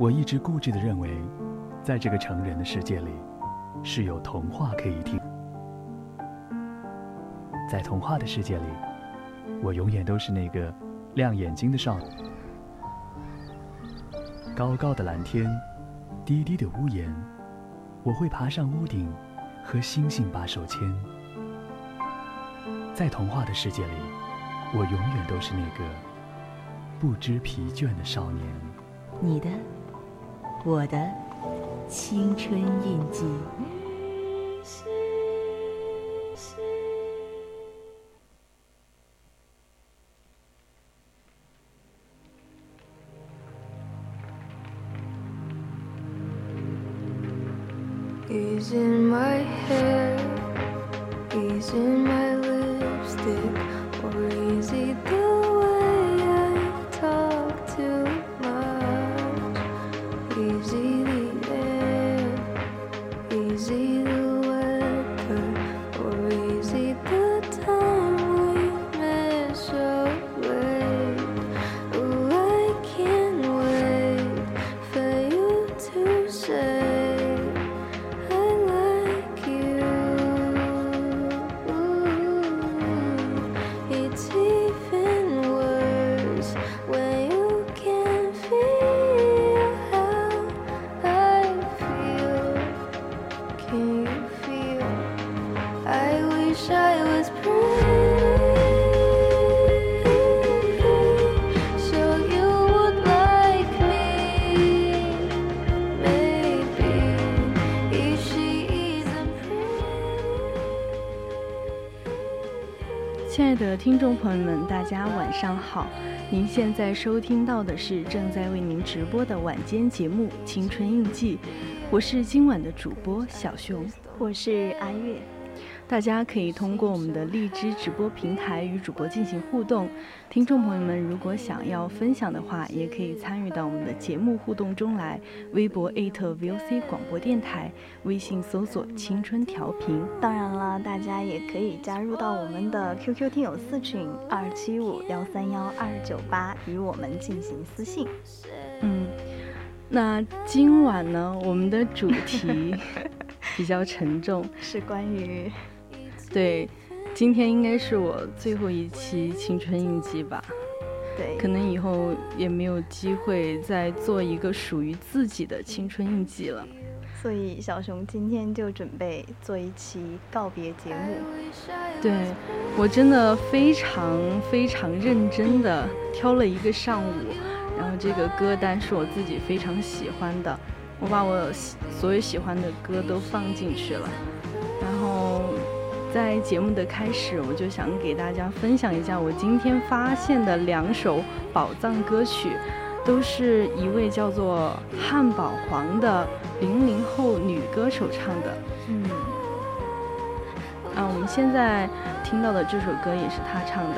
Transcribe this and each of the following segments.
我一直固执地认为，在这个成人的世界里，是有童话可以听。在童话的世界里，我永远都是那个亮眼睛的少女。高高的蓝天，低低的屋檐，我会爬上屋顶，和星星把手牵。在童话的世界里，我永远都是那个不知疲倦的少年。你的。我的青春印记。听众朋友们，大家晚上好！您现在收听到的是正在为您直播的晚间节目《青春印记》，我是今晚的主播小熊，我是阿月。大家可以通过我们的荔枝直播平台与主播进行互动。听众朋友们，如果想要分享的话，也可以参与到我们的节目互动中来。微博 @VOC 广播电台，微信搜索“青春调频”。当然了，大家也可以加入到我们的 QQ 听友四群二七五幺三幺二九八，与我们进行私信。嗯，那今晚呢，我们的主题 比较沉重，是关于。对，今天应该是我最后一期青春印记吧。对，可能以后也没有机会再做一个属于自己的青春印记了。所以小熊今天就准备做一期告别节目。对我真的非常非常认真的挑了一个上午，然后这个歌单是我自己非常喜欢的，我把我所有喜欢的歌都放进去了。在节目的开始，我就想给大家分享一下我今天发现的两首宝藏歌曲，都是一位叫做汉堡黄的零零后女歌手唱的。嗯，啊，我们现在听到的这首歌也是她唱的。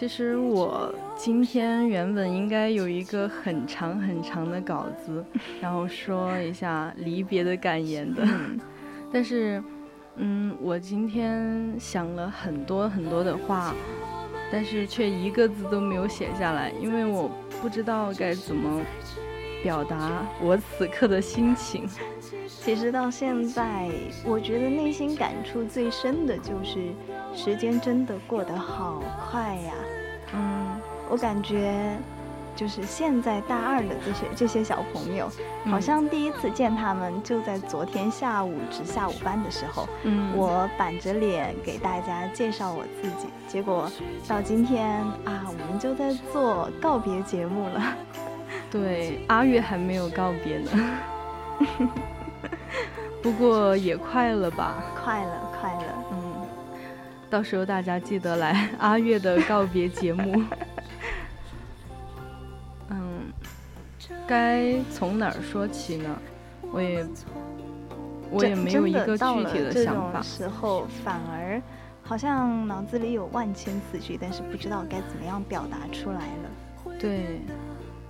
其实我今天原本应该有一个很长很长的稿子，然后说一下离别的感言的，但是，嗯，我今天想了很多很多的话，但是却一个字都没有写下来，因为我不知道该怎么表达我此刻的心情。其实到现在，我觉得内心感触最深的就是时间真的过得好快呀。嗯，我感觉就是现在大二的这些这些小朋友，好像第一次见他们就在昨天下午值下午班的时候，嗯，我板着脸给大家介绍我自己，结果到今天啊，我们就在做告别节目了。对，阿月还没有告别呢。不过也快了吧？快了，到时候大家记得来 阿月的告别节目。嗯，该从哪儿说起呢？我也，我也没有一个具体的想法。时候反而好像脑子里有万千词句，但是不知道该怎么样表达出来了。对，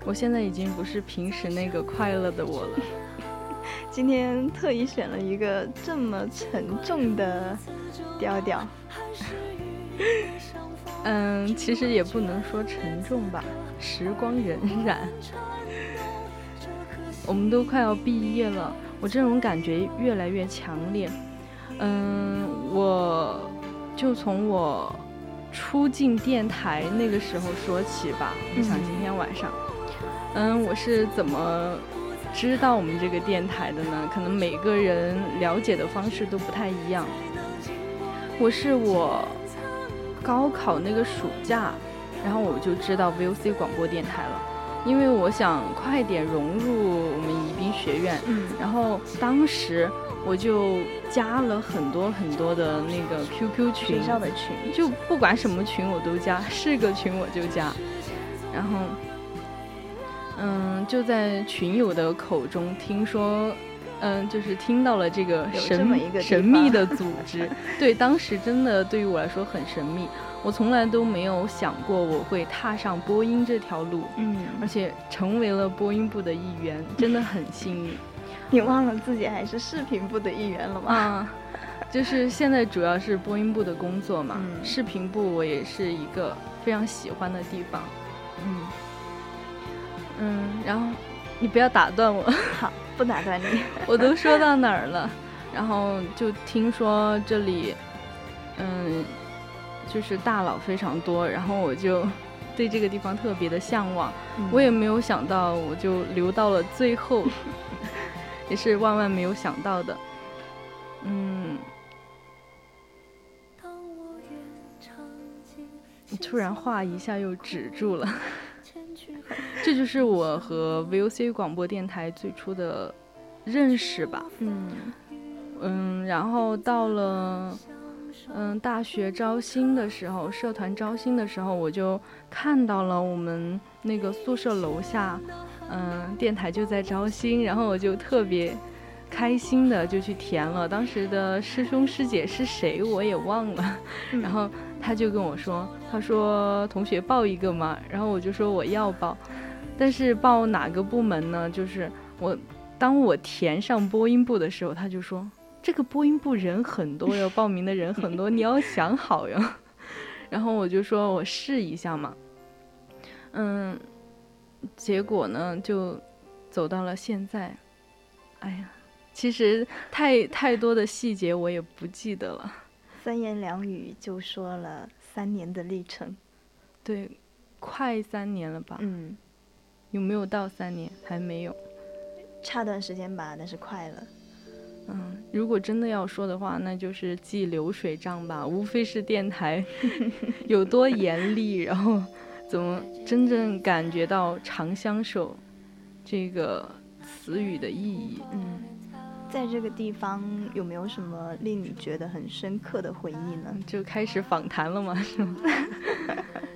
我现在已经不是平时那个快乐的我了。今天特意选了一个这么沉重的调调，嗯，其实也不能说沉重吧，时光荏苒。我们都快要毕业了，我这种感觉越来越强烈。嗯，我就从我初进电台那个时候说起吧。我想今天晚上，嗯，我是怎么。知道我们这个电台的呢，可能每个人了解的方式都不太一样。我是我高考那个暑假，然后我就知道 VOC 广播电台了，因为我想快点融入我们宜宾学院。嗯。然后当时我就加了很多很多的那个 QQ 群，学校的群，就不管什么群我都加，是个群我就加，然后。嗯，就在群友的口中听说，嗯，就是听到了这个神神秘的 组织。对，当时真的对于我来说很神秘，我从来都没有想过我会踏上播音这条路。嗯，而且成为了播音部的一员，真的很幸运。你忘了自己还是视频部的一员了吗？啊，就是现在主要是播音部的工作嘛，视频部我也是一个非常喜欢的地方。嗯。嗯，然后你不要打断我，好，不打断你。我都说到哪儿了？然后就听说这里，嗯，就是大佬非常多，然后我就对这个地方特别的向往。我也没有想到，我就留到了最后，也是万万没有想到的。嗯，突然话一下又止住了。这就是我和 VOC 广播电台最初的认识吧。嗯嗯，然后到了嗯大学招新的时候，社团招新的时候，我就看到了我们那个宿舍楼下，嗯电台就在招新，然后我就特别开心的就去填了。当时的师兄师姐是谁我也忘了，然后他就跟我说，他说同学报一个嘛，然后我就说我要报。但是报哪个部门呢？就是我，当我填上播音部的时候，他就说这个播音部人很多哟，报名的人很多，你要想好哟。然后我就说我试一下嘛，嗯，结果呢就走到了现在。哎呀，其实太太多的细节我也不记得了。三言两语就说了三年的历程，对，快三年了吧？嗯。有没有到三年？还没有，差段时间吧，但是快了。嗯，如果真的要说的话，那就是记流水账吧。无非是电台 有多严厉，然后怎么真正感觉到长相守，这个词语的意义。嗯，在这个地方有没有什么令你觉得很深刻的回忆呢？就开始访谈了吗？是吗？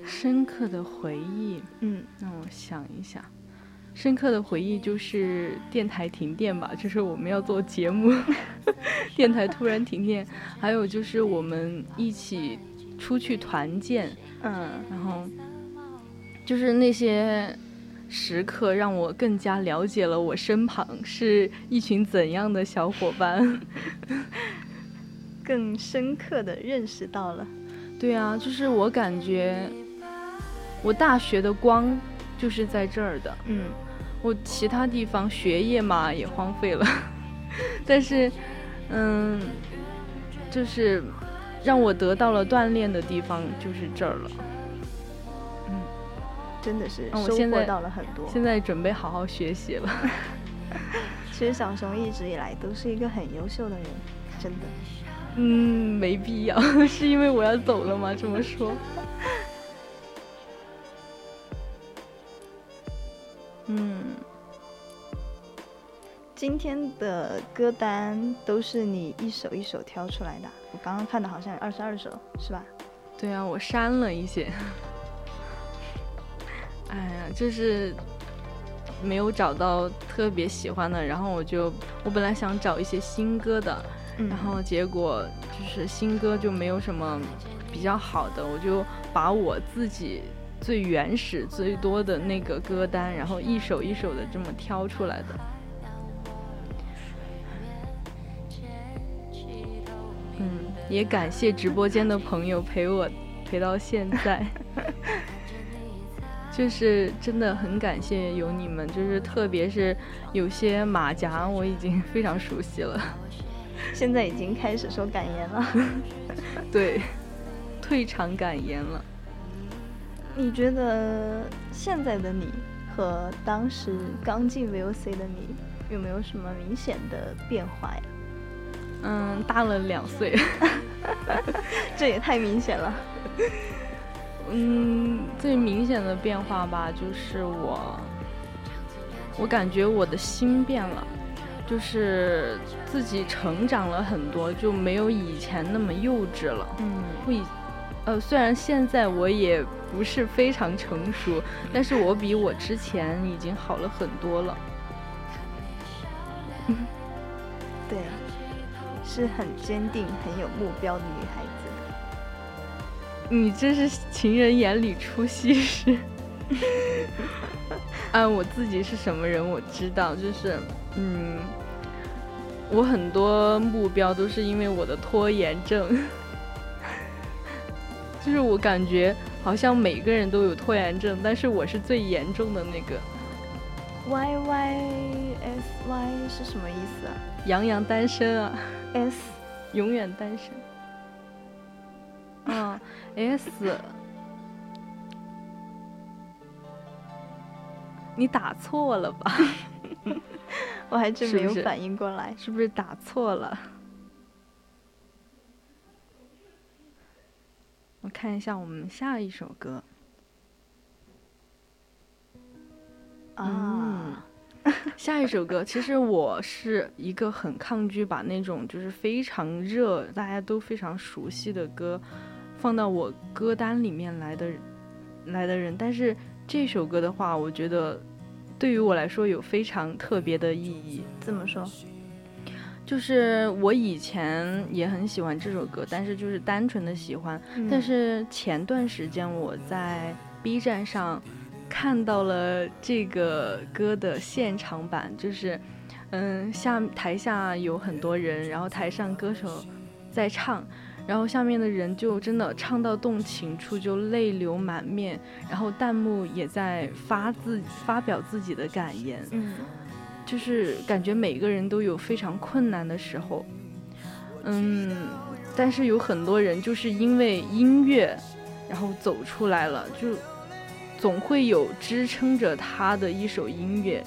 深刻的回忆，嗯，让我想一想。深刻的回忆就是电台停电吧，就是我们要做节目，电台突然停电。还有就是我们一起出去团建，嗯，然后就是那些时刻让我更加了解了我身旁是一群怎样的小伙伴，更深刻的认识到了。对啊，就是我感觉我大学的光就是在这儿的，嗯。我其他地方学业嘛也荒废了，但是，嗯，就是让我得到了锻炼的地方就是这儿了。嗯，真的是收获到了很多。现在准备好好学习了。其实小熊一直以来都是一个很优秀的人，真的。嗯，没必要，是因为我要走了吗？这么说。嗯，今天的歌单都是你一首一首挑出来的。我刚刚看的好像有二十二首，是吧？对啊，我删了一些。哎呀，就是没有找到特别喜欢的，然后我就我本来想找一些新歌的，然后结果就是新歌就没有什么比较好的，我就把我自己。最原始、最多的那个歌单，然后一首一首的这么挑出来的。嗯，也感谢直播间的朋友陪我陪到现在，就是真的很感谢有你们，就是特别是有些马甲我已经非常熟悉了，现在已经开始说感言了，对，退场感言了。你觉得现在的你和当时刚进 VOC 的你有没有什么明显的变化呀？嗯，大了两岁，这也太明显了。嗯，最明显的变化吧，就是我，我感觉我的心变了，就是自己成长了很多，就没有以前那么幼稚了。嗯，会。呃，虽然现在我也不是非常成熟，但是我比我之前已经好了很多了。对，是很坚定、很有目标的女孩子。你这是情人眼里出西施。按我自己是什么人，我知道，就是嗯，我很多目标都是因为我的拖延症。就是我感觉好像每个人都有拖延症，但是我是最严重的那个。Y Y S Y 是什么意思啊？洋洋单身啊。S 永远单身。嗯，S。你打错了吧？我还真没有反应过来，是不是打错了？我看一下我们下一首歌。啊，下一首歌，其实我是一个很抗拒把那种就是非常热、大家都非常熟悉的歌放到我歌单里面来的来的人，但是这首歌的话，我觉得对于我来说有非常特别的意义。怎么说？就是我以前也很喜欢这首歌，但是就是单纯的喜欢。但是前段时间我在 B 站上看到了这个歌的现场版，就是，嗯，下台下有很多人，然后台上歌手在唱，然后下面的人就真的唱到动情处就泪流满面，然后弹幕也在发自发表自己的感言。嗯。就是感觉每个人都有非常困难的时候，嗯，但是有很多人就是因为音乐，然后走出来了，就总会有支撑着他的一首音乐。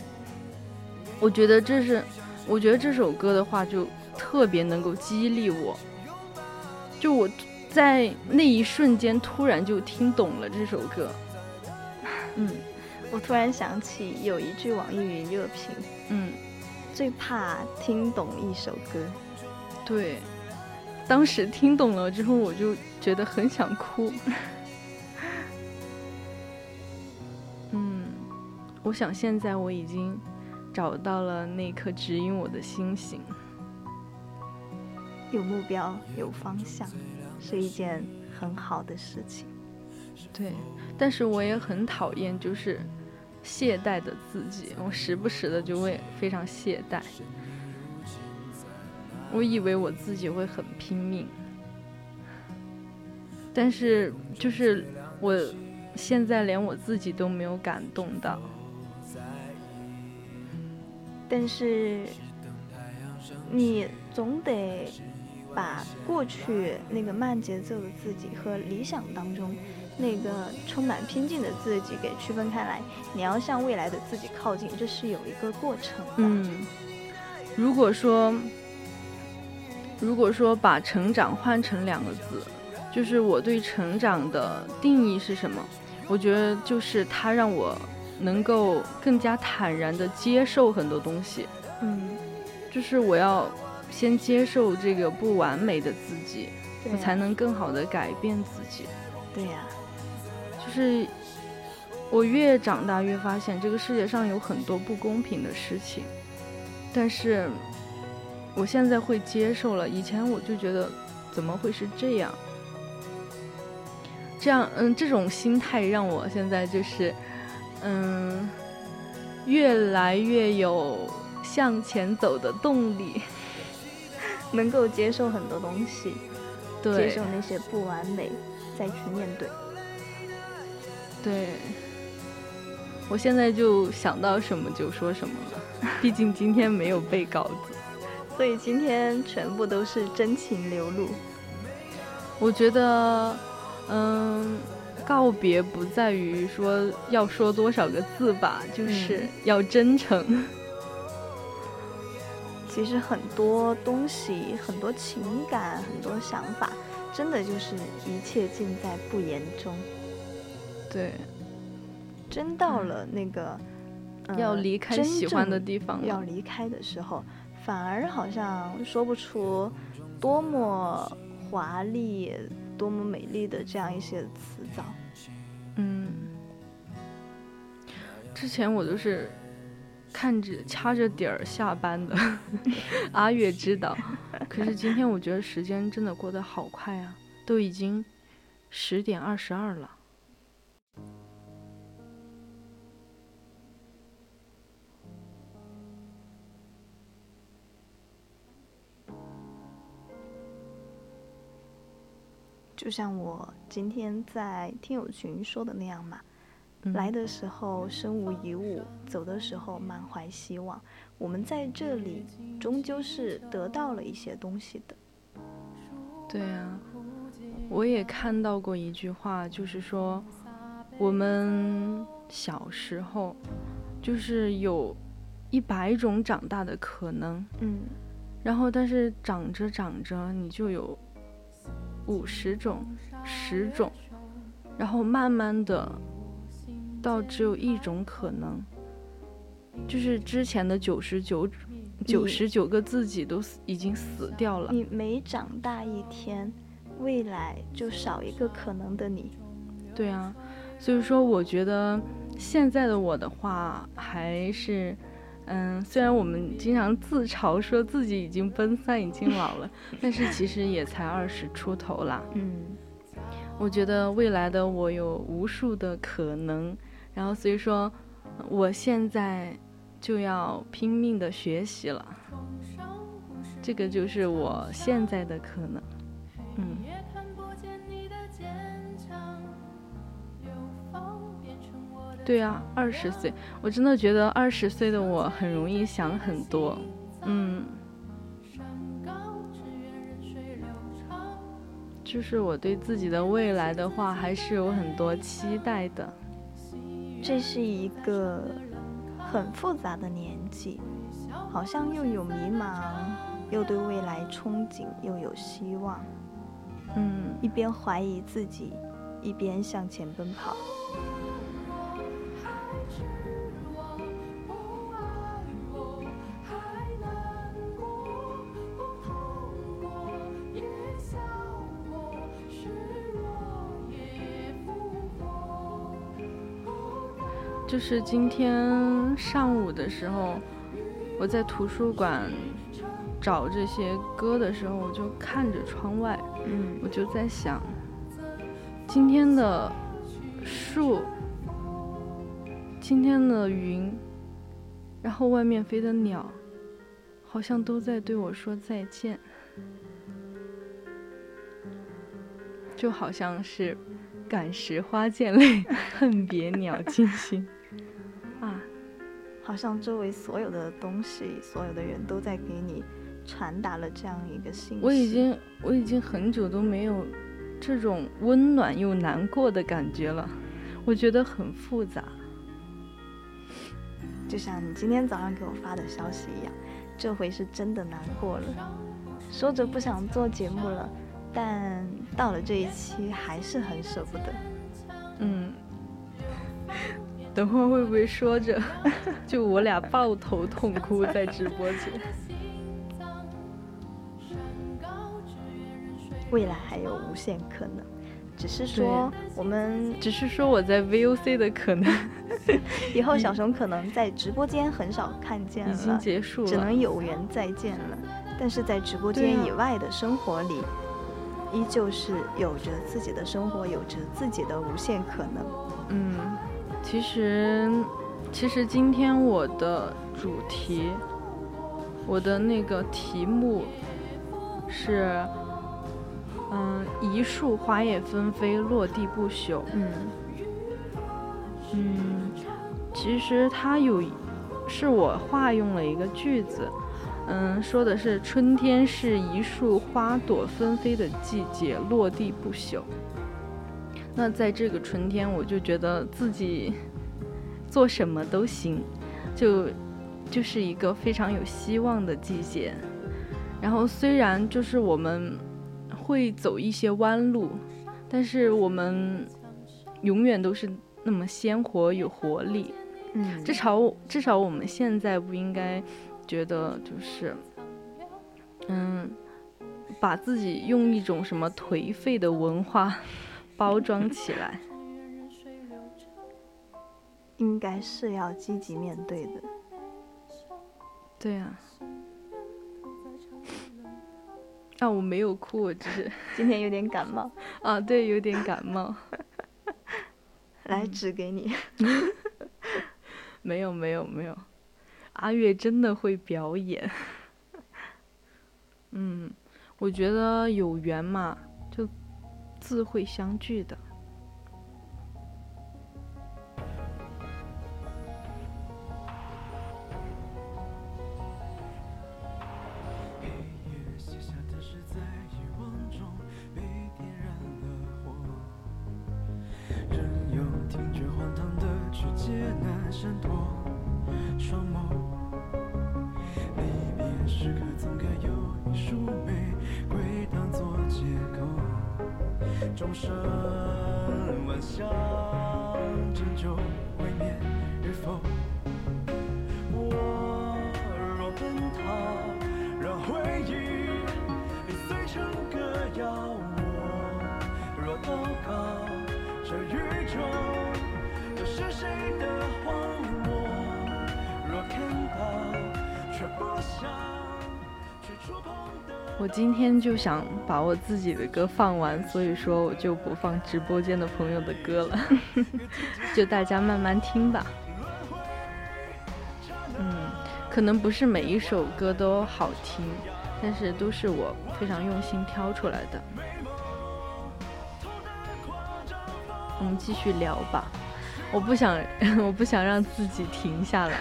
我觉得这是，我觉得这首歌的话就特别能够激励我，就我在那一瞬间突然就听懂了这首歌，嗯。我突然想起有一句网易云热评，嗯，最怕听懂一首歌。对，当时听懂了之后，我就觉得很想哭。嗯，我想现在我已经找到了那颗指引我的星星。有目标，有方向，是一件很好的事情。对，但是我也很讨厌就是懈怠的自己，我时不时的就会非常懈怠。我以为我自己会很拼命，但是就是我现在连我自己都没有感动到。但是你总得把过去那个慢节奏的自己和理想当中那个充满拼劲的自己给区分开来。你要向未来的自己靠近，这是有一个过程的。嗯，如果说。如果说把成长换成两个字，就是我对成长的定义是什么？我觉得就是它让我能够更加坦然的接受很多东西。嗯，就是我要先接受这个不完美的自己，我才能更好的改变自己。对呀，就是我越长大越发现这个世界上有很多不公平的事情，但是。我现在会接受了，以前我就觉得怎么会是这样？这样，嗯，这种心态让我现在就是，嗯，越来越有向前走的动力，能够接受很多东西，接受那些不完美，再去面对。对，我现在就想到什么就说什么了，毕竟今天没有背稿子。所以今天全部都是真情流露。我觉得，嗯，告别不在于说要说多少个字吧，就是要真诚。其实很多东西、很多情感、很多想法，真的就是一切尽在不言中。对，真到了那个要离开喜欢的地方，要离开的时候。反而好像说不出多么华丽、多么美丽的这样一些词藻。嗯，之前我就是看着掐着点儿下班的，阿月知道。可是今天我觉得时间真的过得好快啊，都已经十点二十二了。就像我今天在听友群说的那样嘛，来的时候身无一物，走的时候满怀希望。我们在这里终究是得到了一些东西的。对啊，我也看到过一句话，就是说我们小时候就是有一百种长大的可能，嗯，然后但是长着长着你就有。五十种，十种，然后慢慢的，到只有一种可能，就是之前的九十九，九十九个自己都死，已经死掉了。你每长大一天，未来就少一个可能的你。对啊，所以说我觉得现在的我的话还是。嗯，虽然我们经常自嘲说自己已经奔三，已经老了，但是其实也才二十出头啦。嗯，我觉得未来的我有无数的可能，然后所以说，我现在就要拼命的学习了，这个就是我现在的可能。嗯。对啊，二十岁，我真的觉得二十岁的我很容易想很多，嗯，就是我对自己的未来的话还是有很多期待的。这是一个很复杂的年纪，好像又有迷茫，又对未来憧憬，又有希望，嗯，一边怀疑自己，一边向前奔跑。就是今天上午的时候，我在图书馆找这些歌的时候，我就看着窗外，嗯我就在想，今天的树，今天的云，然后外面飞的鸟，好像都在对我说再见，就好像是感时花溅泪，恨别鸟惊心啊。好像周围所有的东西、所有的人都在给你传达了这样一个信息。我已经我已经很久都没有这种温暖又难过的感觉了，我觉得很复杂。就像你今天早上给我发的消息一样，这回是真的难过了。说着不想做节目了，但到了这一期还是很舍不得。嗯，等会儿会不会说着 就我俩抱头痛哭在直播间？未来还有无限可能，只是说我们只是说我在 VOC 的可能 以后小熊可能在直播间很少看见了已经了，结束了，只能有缘再见了。但是在直播间以外的生活里，依旧是有着自己的生活，有着自己的无限可能。嗯，其实其实今天我的主题，我的那个题目是，嗯，一树花叶纷飞，落地不朽。嗯嗯，其实它有，是我化用了一个句子，嗯，说的是春天是一树花朵纷飞的季节，落地不朽。那在这个春天，我就觉得自己做什么都行，就就是一个非常有希望的季节。然后虽然就是我们会走一些弯路，但是我们永远都是那么鲜活有活力。嗯，至少至少我们现在不应该觉得就是，嗯，把自己用一种什么颓废的文化包装起来。应该是要积极面对的。对啊。啊，我没有哭，我只是 今天有点感冒，啊，对，有点感冒。来纸给你。没有没有没有，阿月真的会表演。嗯，我觉得有缘嘛，就自会相聚的。天就想把我自己的歌放完，所以说我就不放直播间的朋友的歌了，就大家慢慢听吧。嗯，可能不是每一首歌都好听，但是都是我非常用心挑出来的。我们继续聊吧，我不想，我不想让自己停下来，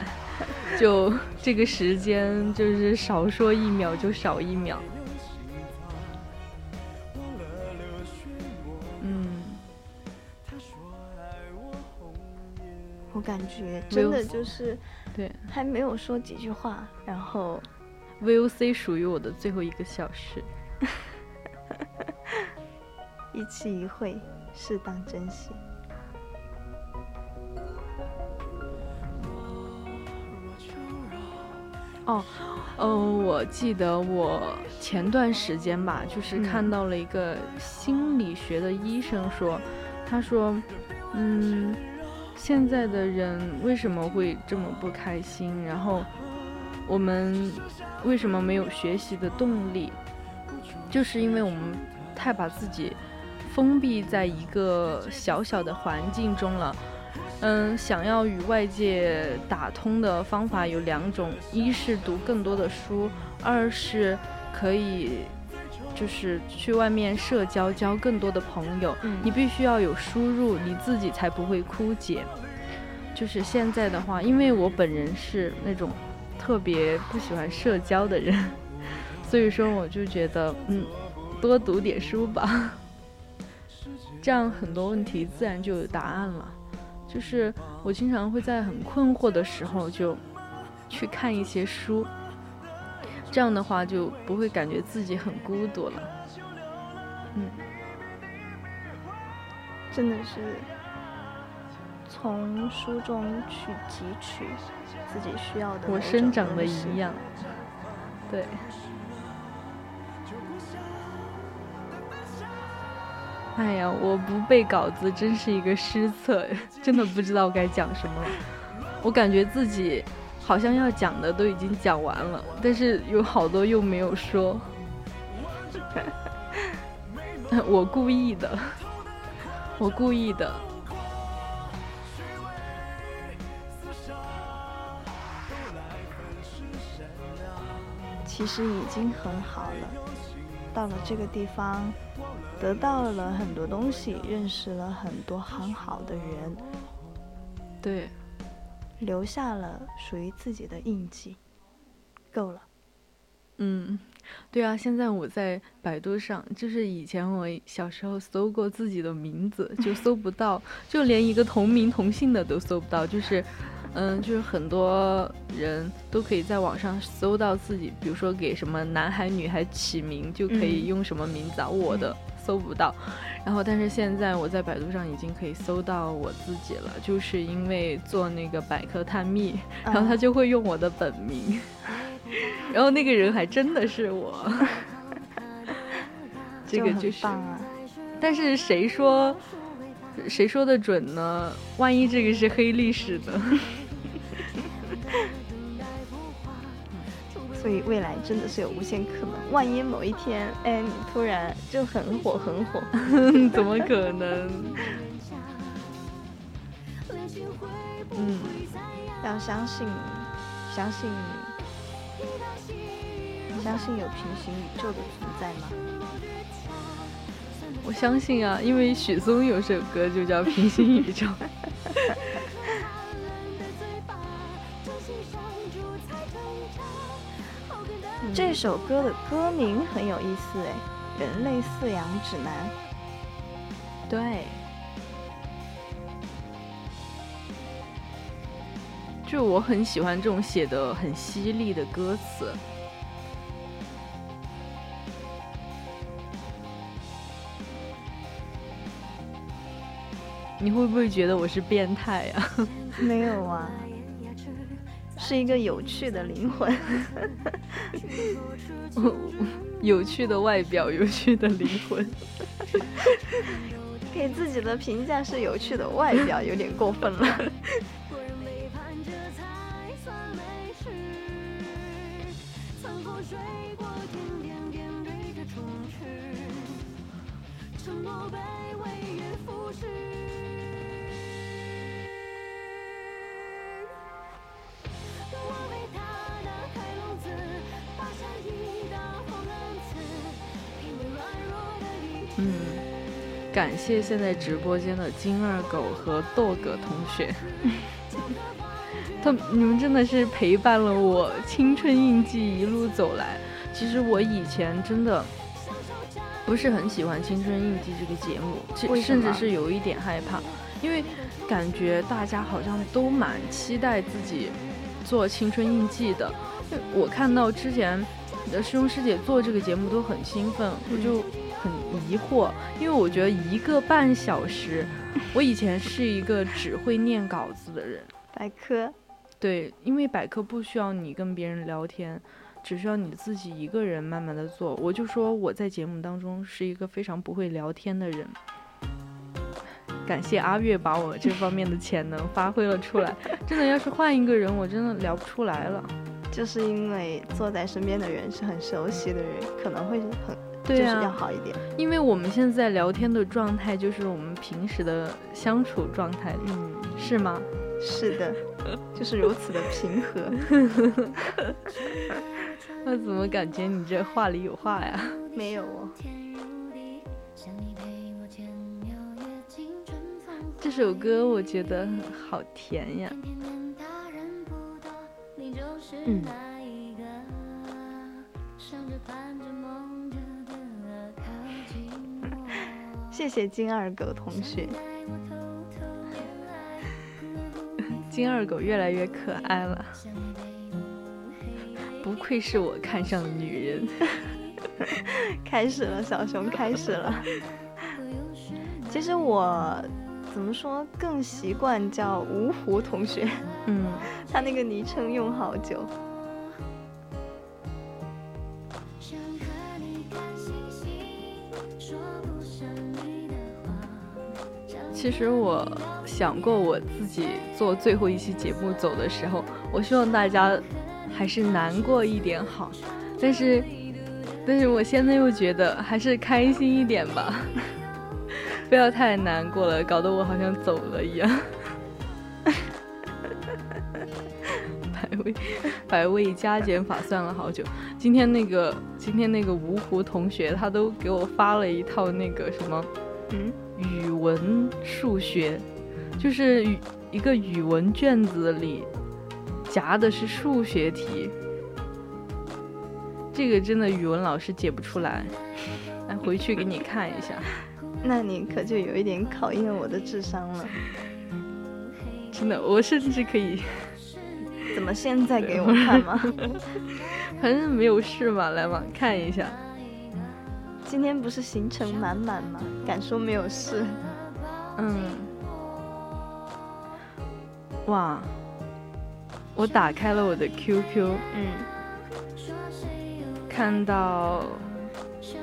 就这个时间，就是少说一秒就少一秒。我感觉真的就是对还没有说几句话，然后，VOC 属于我的最后一个小时。一期一会，适当珍惜。哦，嗯，我记得我前段时间吧，就是嗯看到了一个心理学的医生说，他说，嗯，现在的人为什么会这么不开心？然后我们为什么没有学习的动力？就是因为我们太把自己封闭在一个小小的环境中了。嗯，想要与外界打通的方法有两种：一是读更多的书，二是可以就是去外面社交，交更多的朋友。嗯你必须要有输入，你自己才不会枯竭。就是现在的话，因为我本人是那种特别不喜欢社交的人，所以说我就觉得，嗯，多读点书吧，这样很多问题自然就有答案了。就是我经常会在很困惑的时候就去看一些书，这样的话就不会感觉自己很孤独了。嗯，真的是从书中去汲取自己需要的我生长的一样，对。哎呀，我不背稿子真是一个失策，真的不知道该讲什么了。我感觉自己好像要讲的都已经讲完了，但是有好多又没有说。我故意的，我故意的。其实已经很好了。到了这个地方，得到了很多东西，认识了很多很好的人，对，留下了属于自己的印记，够了。嗯，对啊，现在我在百度上，就是以前我小时候搜过自己的名字，就搜不到，就连一个同名同姓的都搜不到，就是，嗯，就是很多人都可以在网上搜到自己，比如说给什么男孩女孩起名，就可以嗯用什么名字啊，我的搜不到。然后，但是现在我在百度上已经可以搜到我自己了，就是因为做那个百科探秘，然后他啊就会用我的本名，然后那个人还真的是我，这个就是！但是谁说谁说的准呢？万一这个是黑历史呢？所以未来真的是有无限可能。万一某一天，哎，你突然就很火很火，怎么可能？嗯，要相信，相信，相信有平行宇宙的存在吗？我相信啊，因为许嵩有首歌就叫《平行宇宙》。首歌的歌名很有意思哎，《人类饲养指南》。对，就我很喜欢这种写的很犀利的歌词。你会不会觉得我是变态呀、没有啊，是一个有趣的灵魂。有趣的外表，有趣的灵魂。给自己的评价是有趣的外表，有点过分了。嗯，感谢现在直播间的金二狗和豆哥同学，他你们真的是陪伴了我青春印记一路走来。其实我以前真的不是很喜欢《青春印记》这个节目，甚至是有一点害怕，因为感觉大家好像都蛮期待自己做青春印记的。我看到之前的师兄师姐做这个节目都很兴奋，我就很疑惑，因为我觉得一个半小时，我以前是一个只会念稿子的人，百科，对，因为百科不需要你跟别人聊天，只需要你自己一个人慢慢的做。我就说我在节目当中是一个非常不会聊天的人，感谢阿月把我这方面的潜能发挥了出来。真的，要是换一个人，我真的聊不出来了。就是因为坐在身边的人是很熟悉的人，可能会很对就是要啊，好一点。因为我们现在聊天的状态就是我们平时的相处状态，嗯，是吗？是的，就是如此的平和。那怎么感觉你这话里有话呀？没有哦，这首歌我觉得好甜呀。嗯，谢谢金二狗同学。金二狗越来越可爱了，不愧是我看上的女人。开始了，小熊开始了。其实我怎么说更习惯叫芜湖同学，嗯，他那个昵称用好久。其实我想过我自己做最后一期节目走的时候，我希望大家还是难过一点好，但是，但是我现在又觉得还是开心一点吧，不要太难过了，搞得我好像走了一样。百味百味加减法算了好久，今天那个今天那个芜湖同学他都给我发了一套那个什么。嗯，语文、数学，就是语一个语文卷子里夹的是数学题，这个真的语文老师解不出来。来，回去给你看一下。那你可就有一点考验我的智商了。真的，我甚至可以，怎么现在给我看吗？反正没有事嘛，来嘛，看一下。今天不是行程满满吗？敢说没有事？嗯，哇，我打开了我的 QQ，嗯，看到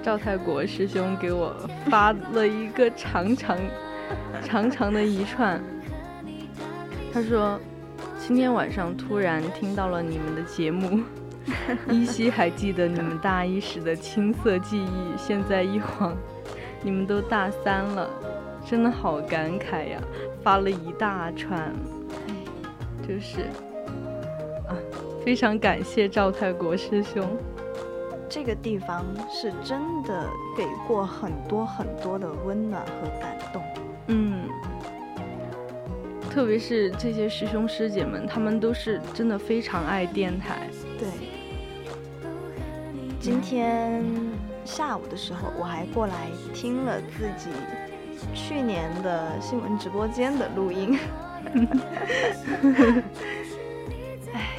赵泰国师兄给我发了一个长长长长的一串，他说今天晚上突然听到了你们的节目。依稀还记得你们大一时的青涩记忆，现在一晃，你们都大三了，真的好感慨呀！发了一大串，就是啊，非常感谢赵泰国师兄。这个地方是真的给过很多很多的温暖和感动。嗯，特别是这些师兄师姐们，他们都是真的非常爱电台。对，今天下午的时候，我还过来听了自己去年的新闻直播间的录音。哎，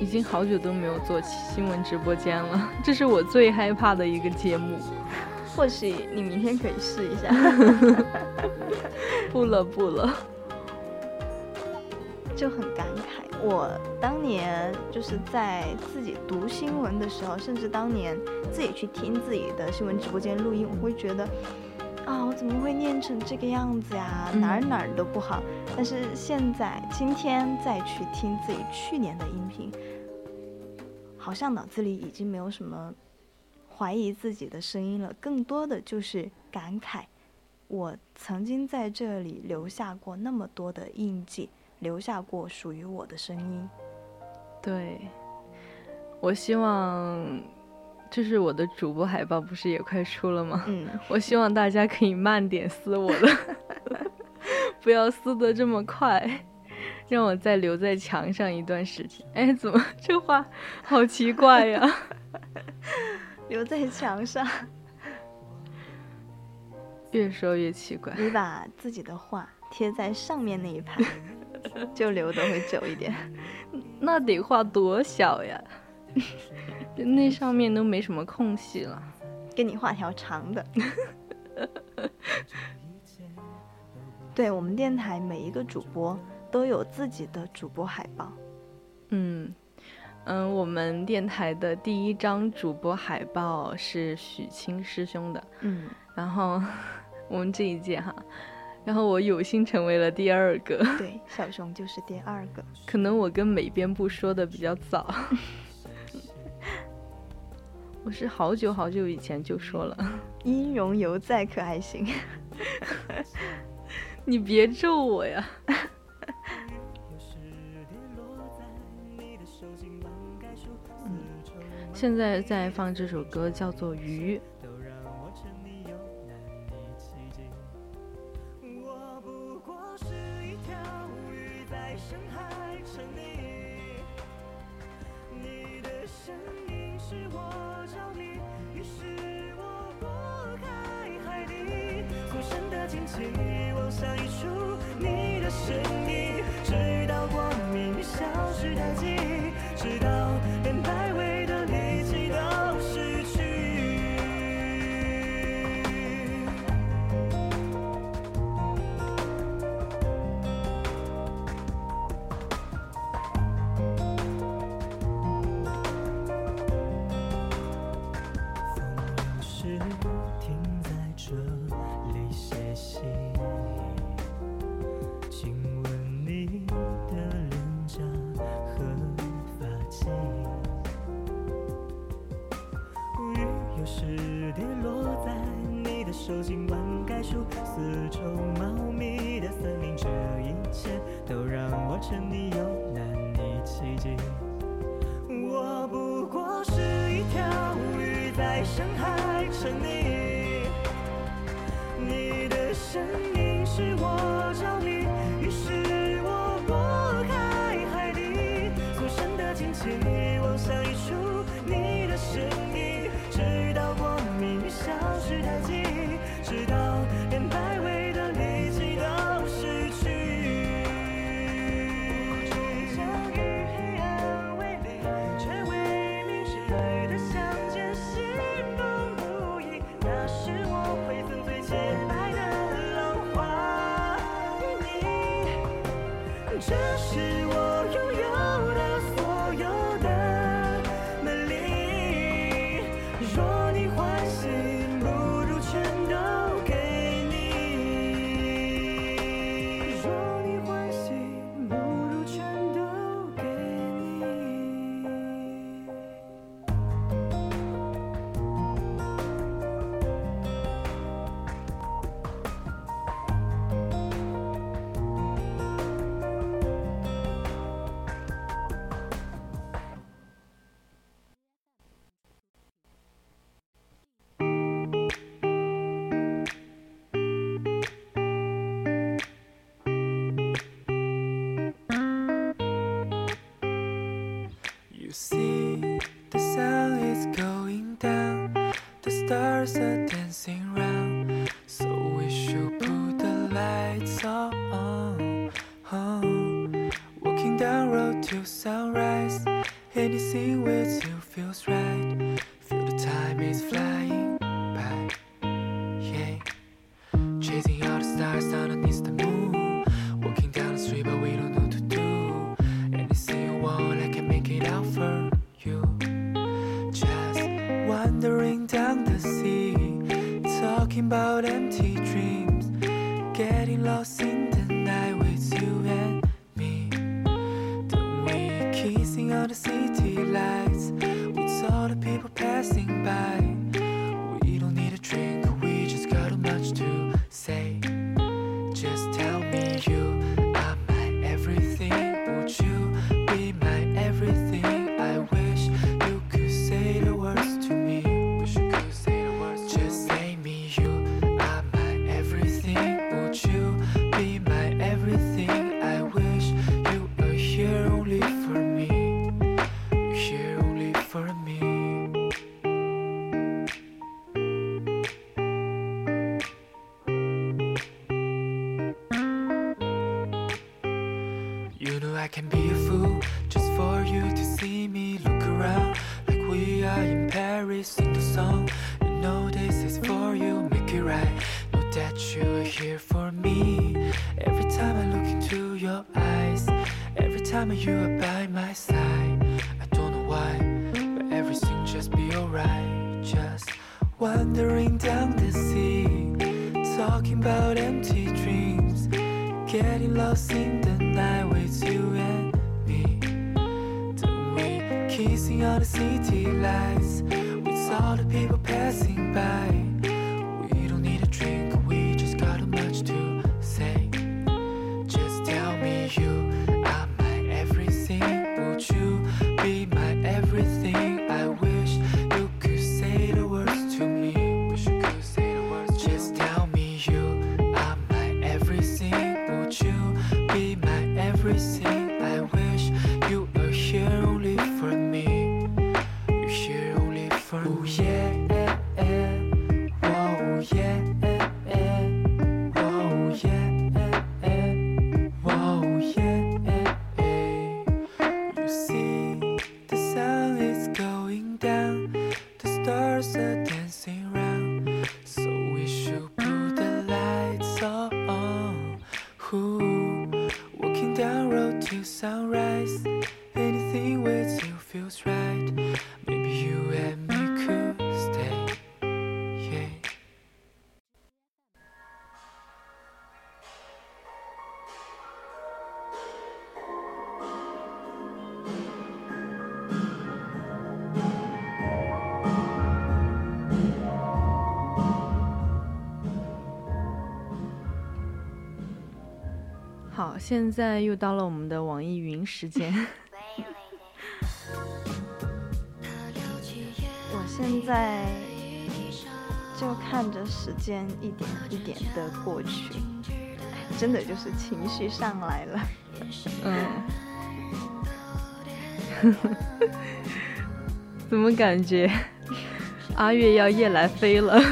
已经好久都没有做新闻直播间了，这是我最害怕的一个节目。或许你明天可以试一下。不了不了，就很感慨。我当年就是在自己读新闻的时候，甚至当年自己去听自己的新闻直播间录音，我会觉得，啊，我怎么会念成这个样子呀？哪儿哪儿都不好。但是现在今天再去听自己去年的音频，好像脑子里已经没有什么怀疑自己的声音了，更多的就是感慨。我曾经在这里留下过那么多的印记，留下过属于我的声音。对，我希望，就是我的主播海报不是也快出了吗？嗯，我希望大家可以慢点撕我的，不要撕得这么快，让我再留在墙上一段时间。哎，怎么这话好奇怪呀？留在墙上，越说越奇怪。你把自己的画贴在上面那一排，就留的会久一点。那得画多小呀？那上面都没什么空隙了。给你画条长的。对我们电台每一个主播都有自己的主播海报。嗯嗯，我们电台的第一张主播海报是许清师兄的。嗯，然后我们这一届哈，然后我有幸成为了第二个。对，小熊就是第二个。可能我跟美编部说的比较早，我是好久好久以前就说了，音容犹在，可还行？你别咒我呀。现在在放这首歌，叫做《鱼》。артистами. 好，现在又到了我们的网易云时间。我现在就看着时间一点一点的过去，哎真的就是情绪上来了。嗯，怎么感觉阿月要夜来飞了？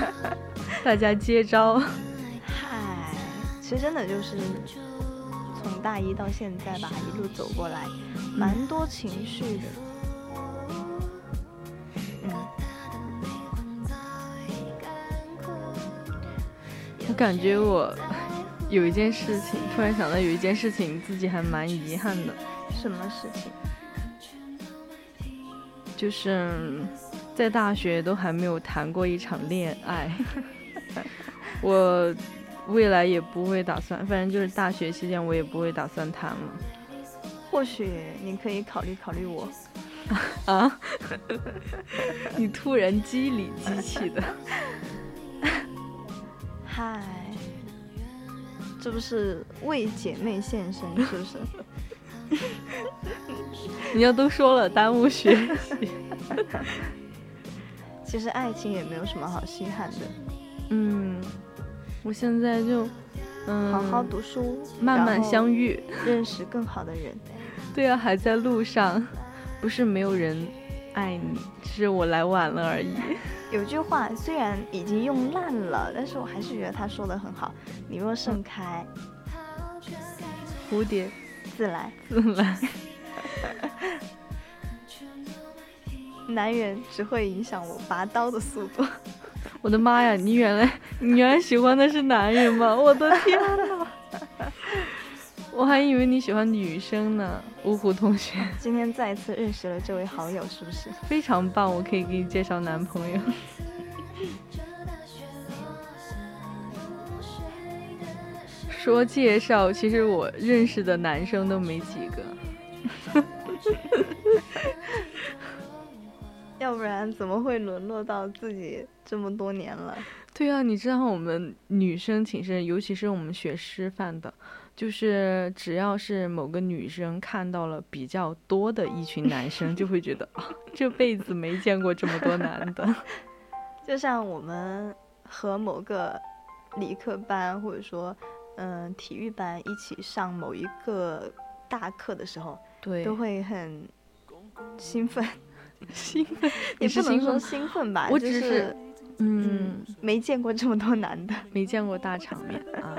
大家接招。嗨，其实真的就是从大一到现在吧，一路走过来，蛮多情绪的。嗯，我感觉我有一件事情，突然想到有一件事情自己还蛮遗憾的，什么事情？就是在大学都还没有谈过一场恋爱。我未来也不会打算，反正就是大学期间我也不会打算谈了。或许你可以考虑考虑我。啊！你突然机理机器的，嗨，这不是为姐妹献身，是不是？你要都说了，耽误学习。其实爱情也没有什么好稀罕的，嗯，我现在就，嗯，好好读书，慢慢相遇，遇。认识更好的人。对啊，还在路上，不是没有人爱你，只是我来晚了而已。有句话虽然已经用烂了，但是我还是觉得他说的很好：你若盛开，蝴蝶自来。自来，男人只会影响我拔刀的速度。我的妈呀！你原来 你原来喜欢的是男人吗？我的天呐！我还以为你喜欢女生呢，芜湖同学，今天再次认识了这位好友，是不是？非常棒，我可以给你介绍男朋友。说介绍，其实我认识的男生都没几个。要不然怎么会沦落到自己这么多年了？对啊，你知道我们女生寝室，尤其是我们学师范的，就是只要是某个女生看到了比较多的一群男生，就会觉得啊，这辈子没见过这么多男的。就像我们和某个理科班或者说嗯、体育班一起上某一个大课的时候，对，都会很兴奋。兴奋，也你不能说兴奋，吧，我就是只是嗯，没见过这么多男的。没见过大场面 啊，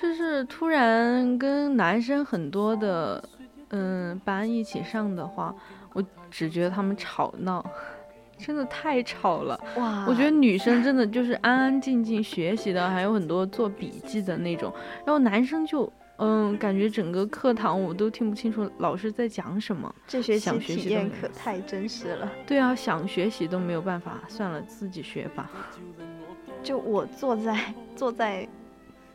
就是突然跟男生很多的嗯班一起上的话，我只觉得他们吵闹，真的太吵了。哇，我觉得女生真的就是安安静静学习的，还有很多做笔记的那种，然后男生就嗯，感觉整个课堂我都听不清楚老师在讲什么。这学期想学习体验可太真实了。对啊，想学习都没有办法，算了，自己学吧。就我坐在坐在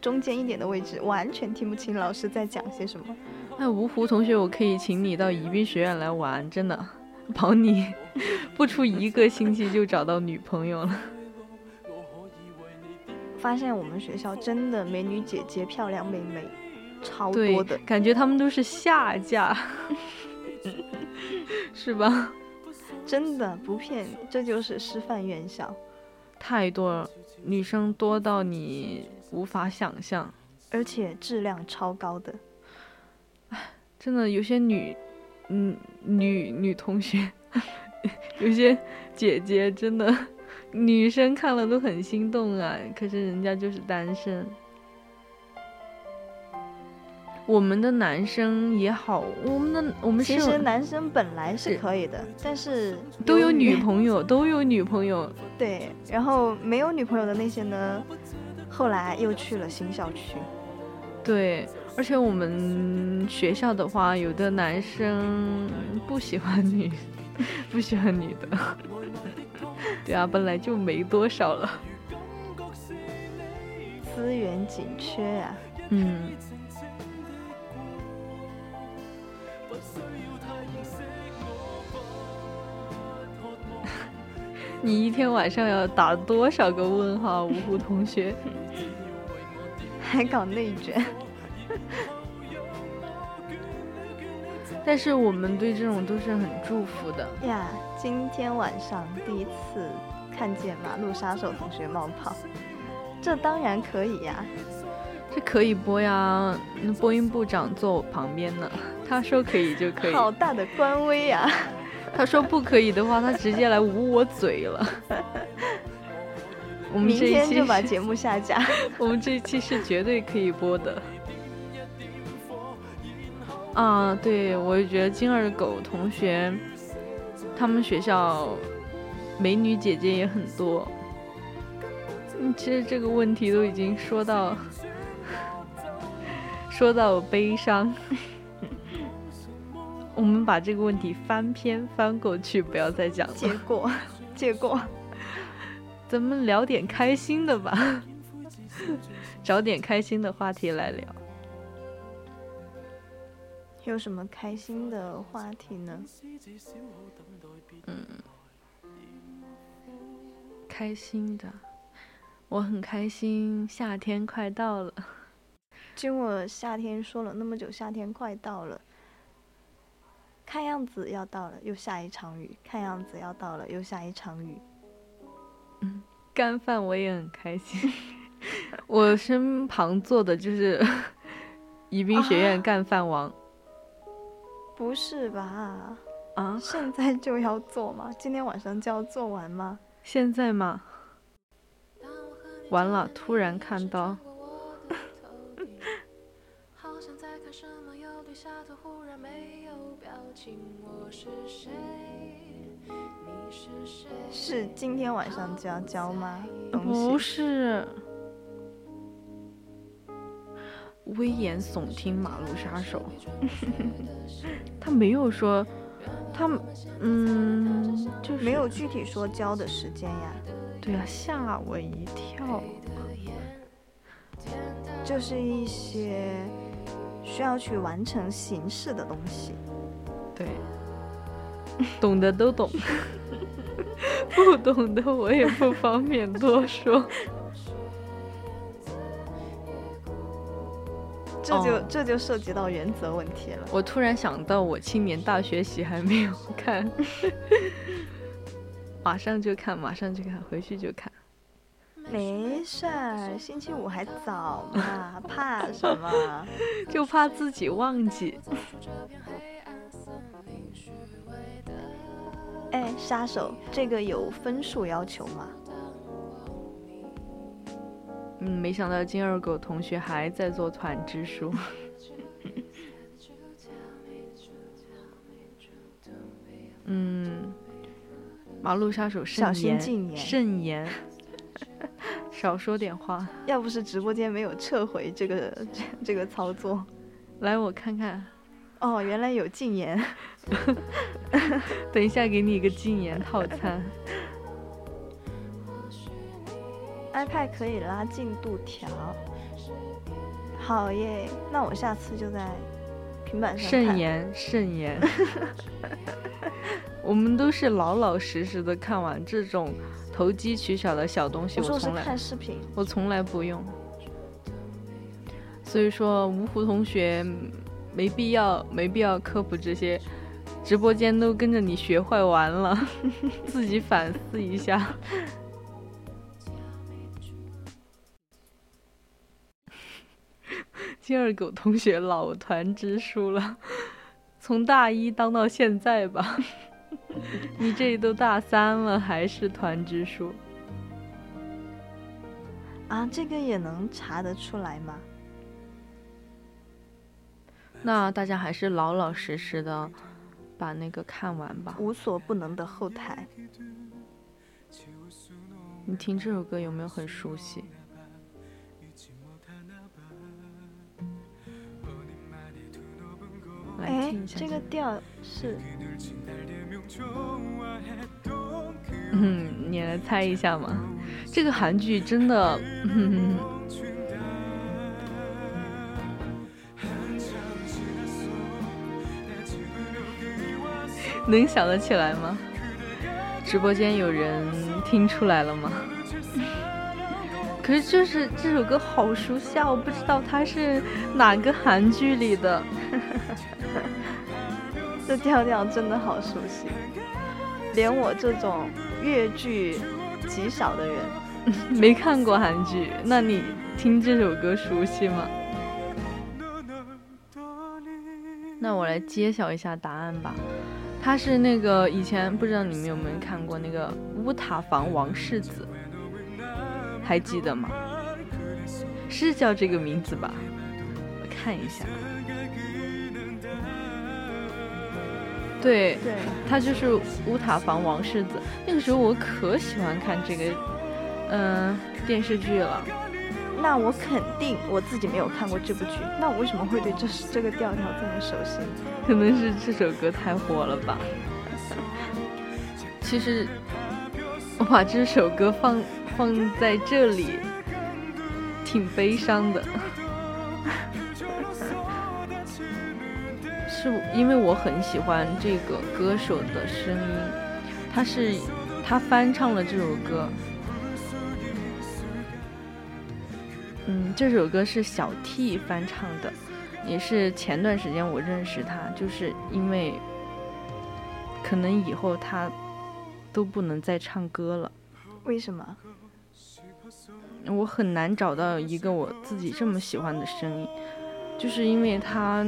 中间一点的位置，完全听不清老师在讲些什么。那，芜湖同学，我可以请你到宜宾学院来玩，真的，保你 不出一个星期就找到女朋友了。发现我们学校真的美女姐姐、漂亮妹妹超多的，，感觉他们都是下架，是吧？真的不骗你，这就是师范院校。太多了，女生多到你无法想象。而且质量超高的。真的有些女，嗯，女女同学，有些姐姐真的，女生看了都很心动啊。可是人家就是单身。我们的男生也好，我们的我们其实男生本来是是可以的，但是都有女。朋友，都有女朋友。对，然后没有女朋友的那些呢，后来又去了新校区。对，而且我们学校的话，有的男生不喜欢女，不喜欢女的。对啊，本来就没多少了。资源紧缺呀、嗯，你一天晚上要打多少个问号，芜湖同学？还搞内卷。但是我们对这种都是很祝福的。呀，今天晚上第一次看见马路杀手同学冒泡，这当然可以呀。这可以播呀，那播音部长坐我旁边呢，他说可以就可以，好大的官威呀！他说不可以的话，他直接来捂我嘴了。我们明这一期天就把节目下架。我们这一期是绝对可以播的。啊，对，我也觉得金二狗同学，他们学校美女姐姐也很多。嗯，其实这个问题都已经说到 说到悲伤。我们把这个问题翻篇翻过去，不要再讲了。结果，结果。咱们聊点开心的吧，找点开心的话题来聊。有什么开心的话题呢？嗯开心的，我很开心，夏天快到了。经我夏天说了那么久，夏天快到了，看样子要到了，又下一场雨；看样子要到了，又下一场雨。干饭我也很开心，我身旁坐的就是 宜宾学院干饭王不是吧？啊！现在就要做吗？今天晚上就要做完吗？现在吗？完了，突然看到，是谁？你是谁？是今天晚上就要交吗？不是。危言耸听马路杀手，他没有说，他嗯，就是没有具体说交的时间呀，对啊，吓我一跳。就是一些需要去完成形式的东西。对，懂的都懂，不懂的我也不方便多说。这就、哦这就涉及到原则问题了。我突然想到，我青年大学习还没有看，马上就看，马上就看，回去就看。没事儿，星期五还早嘛，怕什么？就怕自己忘记。哎，杀手，这个有分数要求吗？嗯，没想到金二狗同学还在做团支书。嗯，马路杀手小慎言，心禁言慎言，少说点话。要不是直播间没有撤回这个这 这个操作，来，我看看。哦，原来有禁言。等一下，给你一个禁言套餐。iPad 可以拉进度条。好耶，那我下次就在平板上看。慎言慎言。我们都是老老实实的看完这种投机取巧的小东西，我从来看视频。我从来不用。所以说，芜湖同学没必要没必要科普这些，直播间都跟着你学坏完了，自己反思一下。金二狗同学老团支书了，从大一当到现在吧，你这都大三了还是团支书？啊，这个也能查得出来吗？那大家还是老老实实的把那个看完吧。无所不能的后台。你听这首歌有没有很熟悉？来哎这个调是嗯，你来猜一下嘛。这个韩剧真的，嗯，能想得起来吗？直播间有人听出来了吗？可是就是这首歌好熟悉啊，我不知道它是哪个韩剧里的。这调调真的好熟悉，连我这种粤剧极少的人，没看过韩剧，那你听这首歌熟悉吗？那我来揭晓一下答案吧。他是那个以前不知道你们有没有看过那个乌塔房王世子，还记得吗？是叫这个名字吧？我看一下。对，对，他就是乌塔房王世子。那个时候我可喜欢看这个，嗯、电视剧了。那我肯定我自己没有看过这部剧，那我为什么会对这这个调调这么熟悉？可能是这首歌太火了吧。其实我把这首歌放放在这里，挺悲伤的，是因为我很喜欢这个歌手的声音，他是他翻唱了这首歌。嗯，这首歌是小 T 翻唱的。也是前段时间我认识他，就是因为可能以后他都不能再唱歌了。为什么？我很难找到一个我自己这么喜欢的声音，就是因为他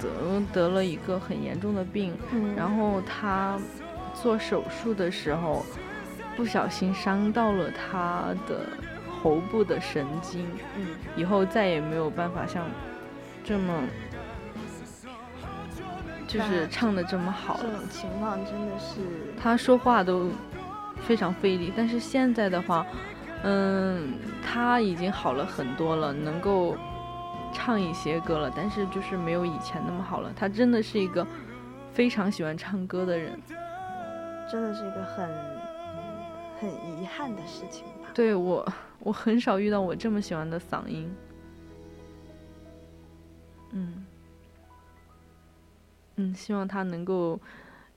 得得了一个很严重的病，嗯然后他做手术的时候不小心伤到了他的喉部的神经，嗯，以后再也没有办法像这么就是唱的这么好这。种情况真的是，他说话都非常费力，但是现在的话，嗯，他已经好了很多了，能够唱一些歌了，但是就是没有以前那么好了。他真的是一个非常喜欢唱歌的人。真的是一个很很遗憾的事情吧。对我，我很少遇到我这么喜欢的嗓音。嗯，嗯，希望他能够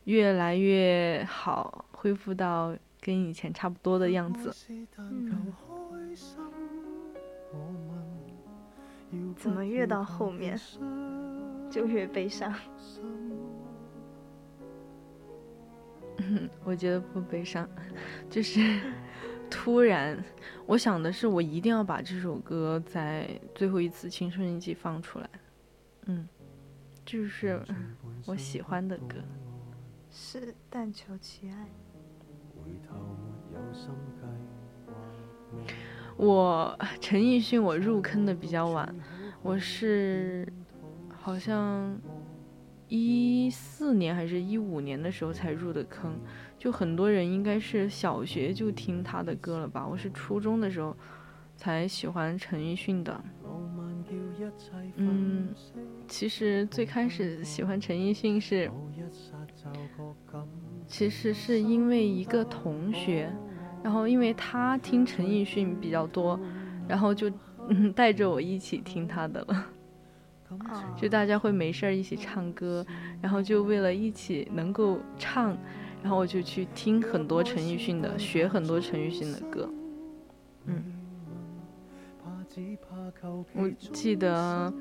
越来越好，恢复到跟以前差不多的样子。嗯，怎么越到后面就越悲伤？嗯，我觉得不悲伤，就是突然，我想的是，我一定要把这首歌在最后一次青春一季放出来。嗯，这就是 我喜欢的歌。是但求其爱。我陈奕迅我入坑的比较晚，我是好像一四年还是一五年的时候才入的坑，就很多人应该是小学就听他的歌了吧，我是初中的时候才喜欢陈奕迅的。嗯，其实最开始喜欢陈奕迅是，其实是因为一个同学，然后因为他听陈奕迅比较多，然后就嗯带着我一起听他的了。就大家会没事儿一起唱歌，然后就为了一起能够唱，然后我就去听很多陈奕迅的，学很多陈奕迅的歌。嗯，我记得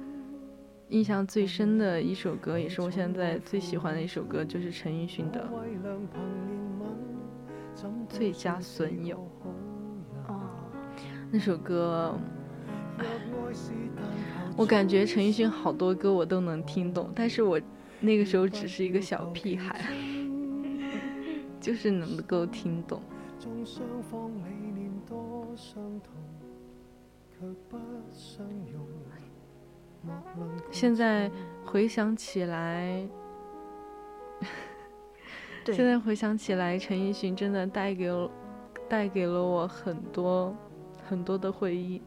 印象最深的一首歌，也是我现在最喜欢的一首歌，就是陈奕迅的《最佳损友》。哦，那首歌。我感觉陈奕迅好多歌我都能听懂，但是我那个时候只是一个小屁孩，就是能够听懂。现在回想起来，现在回想起来，陈奕迅真的带给了带给了我很多很多的回忆。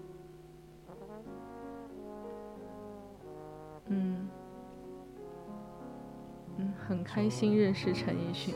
嗯，嗯，很开心认识陈奕迅。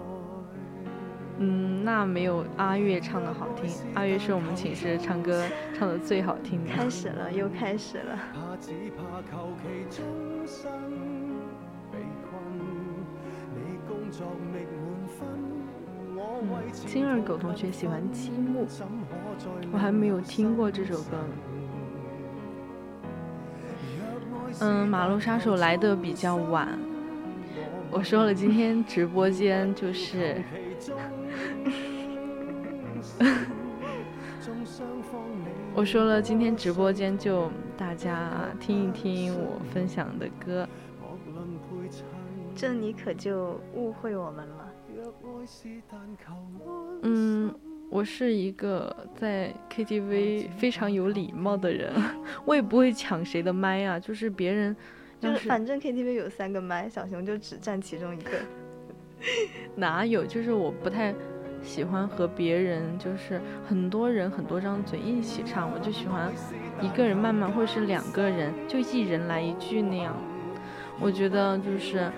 嗯，那没有阿月唱的好听。阿月是我们寝室唱歌唱的最好听的。开始了，又开始了。嗯，金二狗同学喜欢积木，我还没有听过这首歌。嗯，马路杀手来的比较晚。我说了，今天直播间就是，我说了，今天直播间就大家听一听我分享的歌。这你可就误会我们了。嗯。我是一个在 KTV 非常有礼貌的人，我也不会抢谁的麦啊。就是别人，就是反正 KTV 有三个麦，小熊就只占其中一个。哪有？就是我不太喜欢和别人，就是很多人很多张嘴一起唱，我就喜欢一个人慢慢，或者是两个人就一人来一句那样。我觉得就是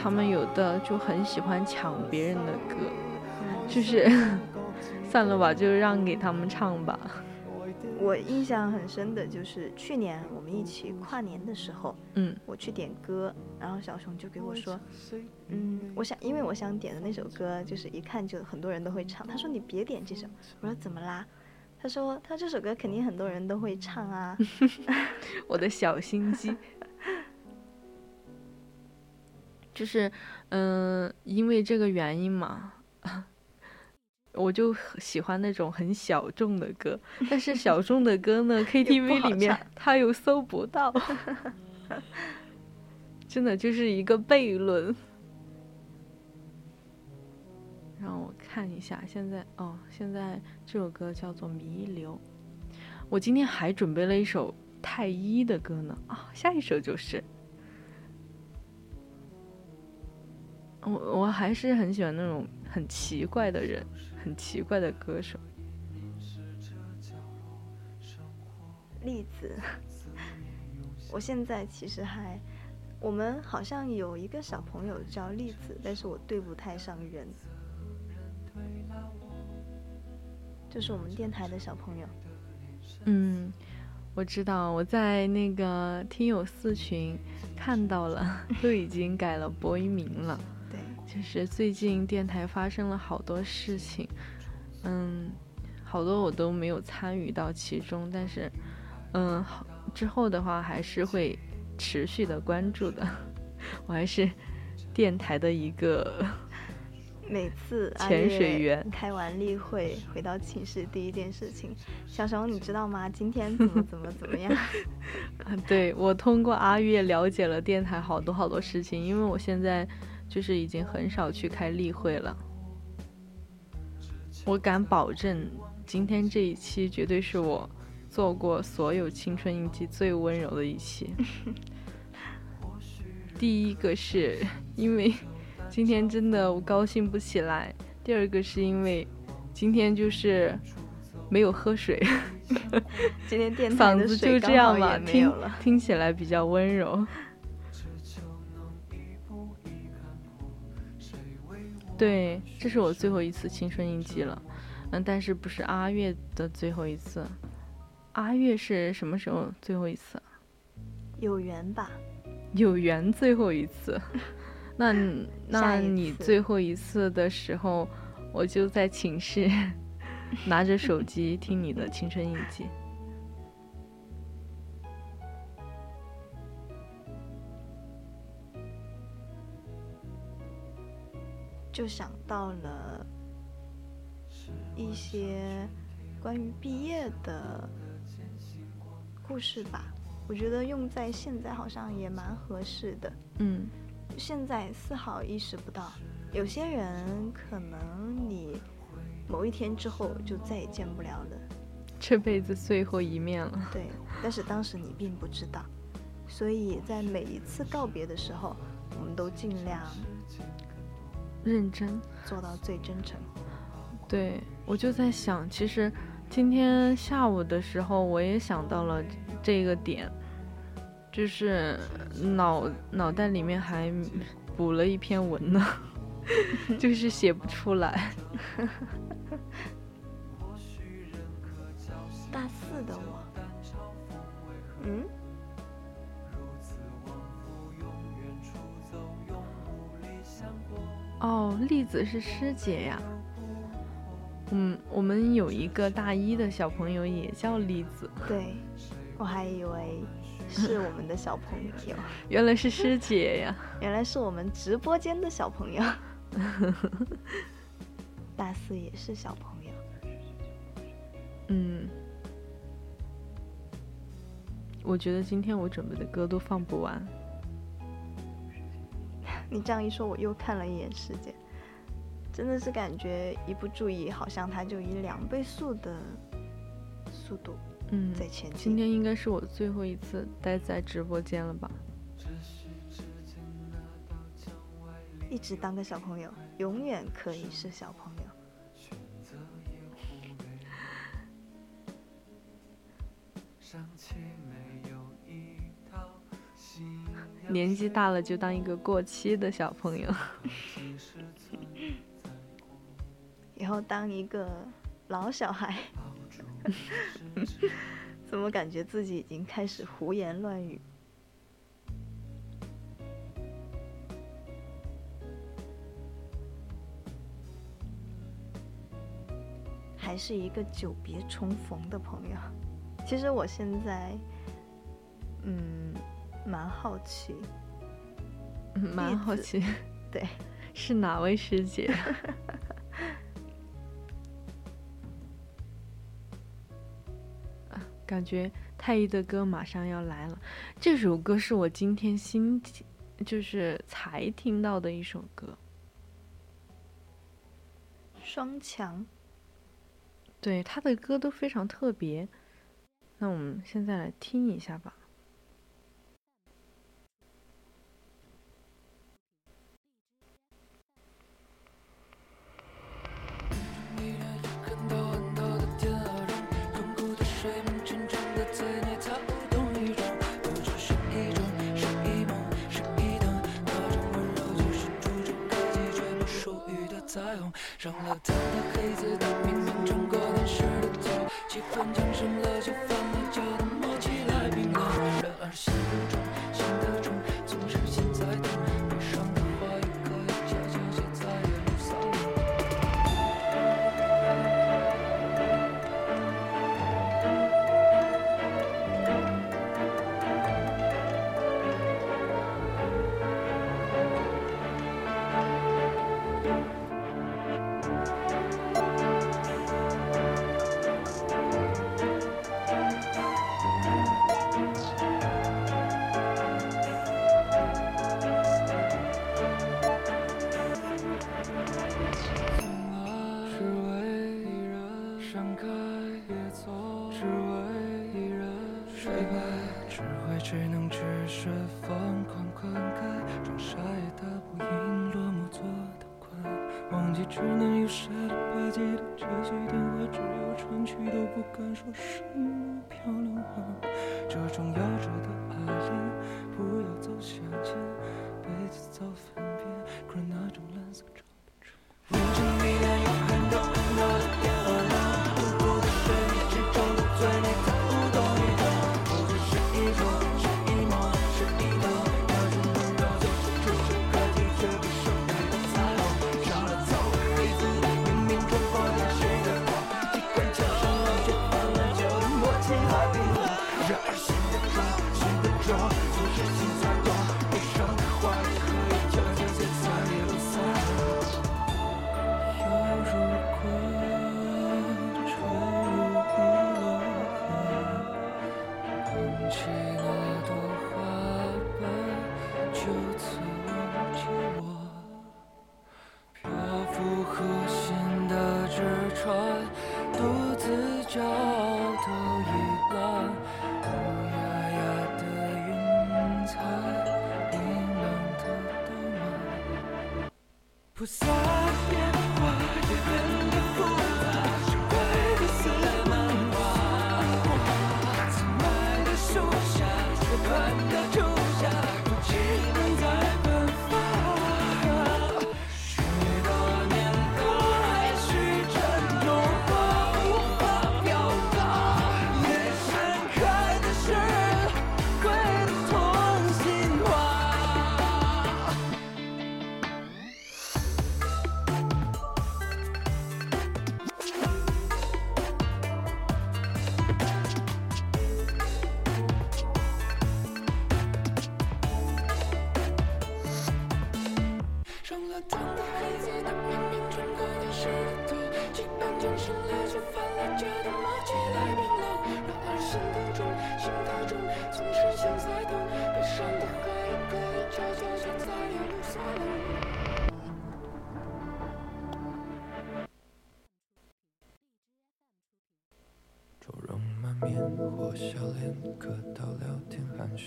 他们有的就很喜欢抢别人的歌，就是。算了吧，就让给他们唱吧。我印象很深的就是去年我们一起跨年的时候，嗯，我去点歌，然后小熊就给我说，嗯，我想，因为我想点的那首歌就是一看就很多人都会唱，他说你别点这首，我说怎么啦？他说他这首歌肯定很多人都会唱啊。我的小心机，就是，嗯，因为这个原因嘛。我就喜欢那种很小众的歌，但是小众的歌呢，KTV 里面他又搜不到，真的就是一个悖论。让我看一下，现在哦，现在这首歌叫做《弥留》。我今天还准备了一首太一的歌呢啊，下一首就是。我我还是很喜欢那种很奇怪的人。很奇怪的歌手，例子。我现在其实还，我们好像有一个小朋友叫栗子，但是我对不太上人。就是我们电台的小朋友。嗯，我知道，我在那个听友四群看到了，都已经改了播音名了。就是最近电台发生了好多事情，嗯，好多我都没有参与到其中，但是，嗯，之后的话还是会持续的关注的。我还是电台的一个 每次阿潜水月员开完例会回到寝室，第一件事情，小熊你知道吗？今天怎么 怎么怎么样？对我通过阿月了解了电台好多好多事情，因为我现在就是已经很少去开例会了。我敢保证，今天这一期绝对是我做过所有青春印记最温柔的一期。第一个是因为今天真的我高兴不起来，第二个是因为今天就是没有喝水。今天电 台的嗓子就这样吧，听。听起来比较温柔。对，这是我最后一次青春印记了，嗯，但是不是阿月的最后一次？阿月是什么时候最后一次？有缘吧？有缘最后一次。那 那你最后一次的时候，我就在寝室拿着手机听你的青春印记。就想到了一些关于毕业的故事吧。我觉得用在现在好像也蛮合适的。嗯现在丝毫意识不到，有些人可能你某一天之后就再也见不了了。这辈子最后一面了。对，但是当时你并不知道，所以在每一次告别的时候，我们都尽量认真。做到最真诚。对，我就在想，其实今天下午的时候，我也想到了这个点，就是脑脑袋里面还补了一篇文呢，就是写不出来。大四的我，嗯，哦，栗子是师姐呀。嗯，我们有一个大一的小朋友也叫栗子，对，我还以为是我们的小朋友，原来是师姐呀。原来是我们直播间的小朋友。大四也是小朋友，嗯，我觉得今天我准备的歌都放不完。你这样一说，我又看了一眼时间，真的是感觉一不注意，好像它就以两倍速的速度嗯，在前进今。天应该是我最后一次待在直播间了吧？一直当个小朋友，永远可以是小朋友。年纪大了就当一个过期的小朋友。以后当一个老小孩，怎么感觉自己已经开始胡言乱语？还是一个久别重逢的朋友。其实我现在，嗯，蛮好奇，嗯蛮好奇，对，是哪位师姐？啊感觉太一的歌马上要来了。这首歌是我今天新听，就是才听到的一首歌。双强。对，他的歌都非常特别。那我们现在来听一下吧。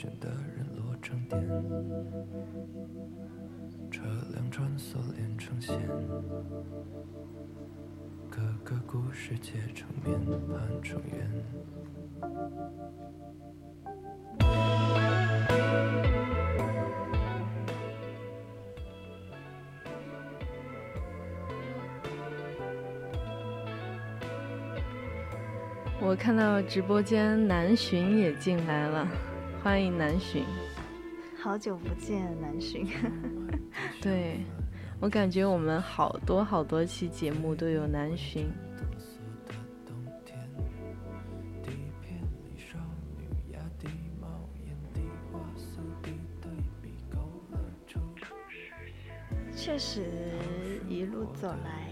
天寒暄的人落成点，车辆穿梭连成线，各个故事结成面，盼成缘。我看到直播间南浔也进来了，欢迎南浔。好久不见，南浔。对，我感觉我们好多好多期节目都有南浔。确实，一路走来。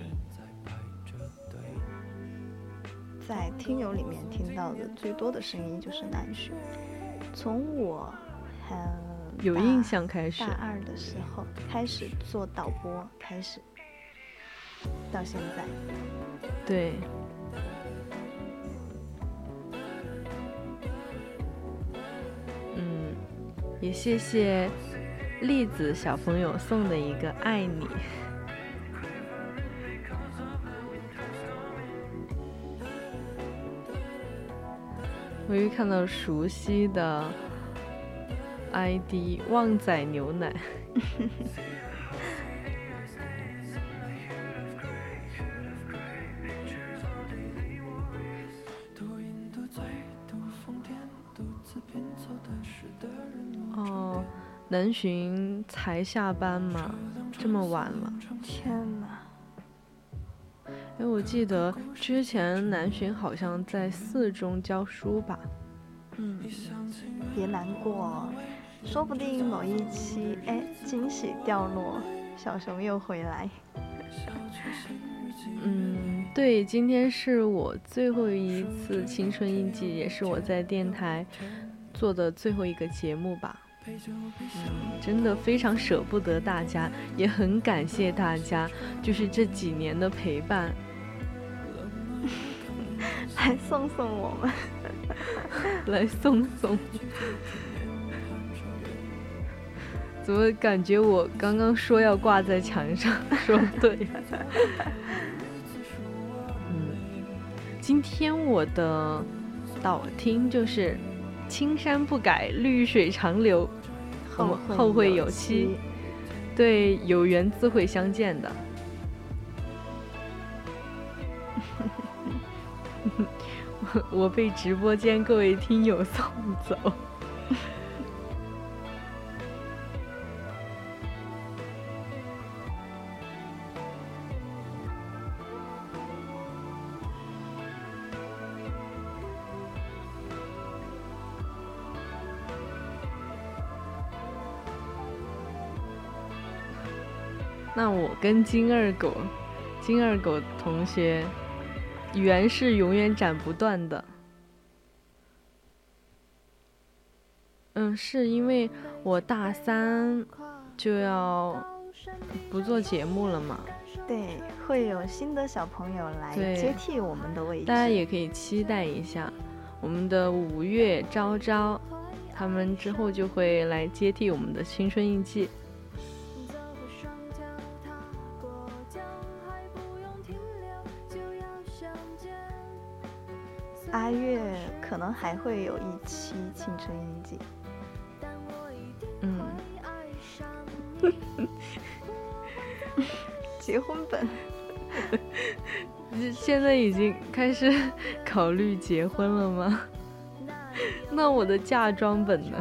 在听友里面听到的最多的声音就是南浔。从我很有印象开始。大二的时候开始做导播，开始到现在，对，嗯，也谢谢栗子小朋友送的一个爱你。我又看到熟悉的 ID 旺仔牛奶。哦，南浔才下班吗？这么晚了？天！我记得之前南浔好像在四中教书吧？嗯，别难过，说不定某一期，哎，惊喜掉落，小熊又回来。嗯，对，今天是我最后一次青春印记，也是我在电台做的最后一个节目吧。嗯，真的非常舍不得大家，也很感谢大家，就是这几年的陪伴。来送送我们。来送送。怎么感觉我刚刚说要挂在墙上，说对？嗯，今天我的导听就是“青山不改，绿水长流”，我们后会有期。对，有缘自会相见的。我被直播间各位听友送走。那我跟金二狗，金二狗同学。缘是永远斩不断的。嗯，是因为我大三就要不做节目了嘛？对，会有新的小朋友来接替我们的位置。大家也可以期待一下，我们的五月昭昭，他们之后就会来接替我们的青春印记。阿月可能还会有一期青春印记，嗯，结婚本，现在已经开始考虑结婚了吗？那我的嫁妆本呢？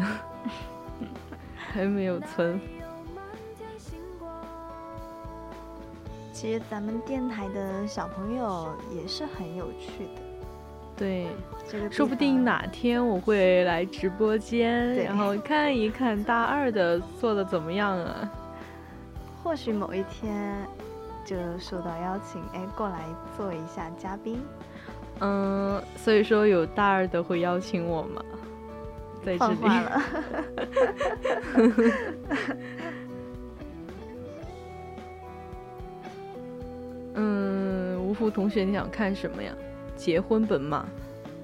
还没有存。其实咱们电台的小朋友也是很有趣的。对，说不定哪天我会来直播间，然后看一看大二的做的怎么样啊。或许某一天就受到邀请，哎，过来做一下嘉宾。嗯，所以说有大二的会邀请我吗？在这里。了。嗯，芜湖同学，你想看什么呀？结婚本嘛，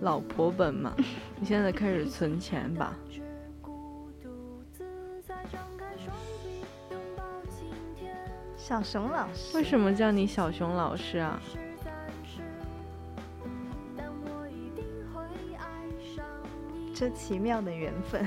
老婆本嘛，你现在开始存钱吧。小熊老师，为什么叫你小熊老师啊？这奇妙的缘分。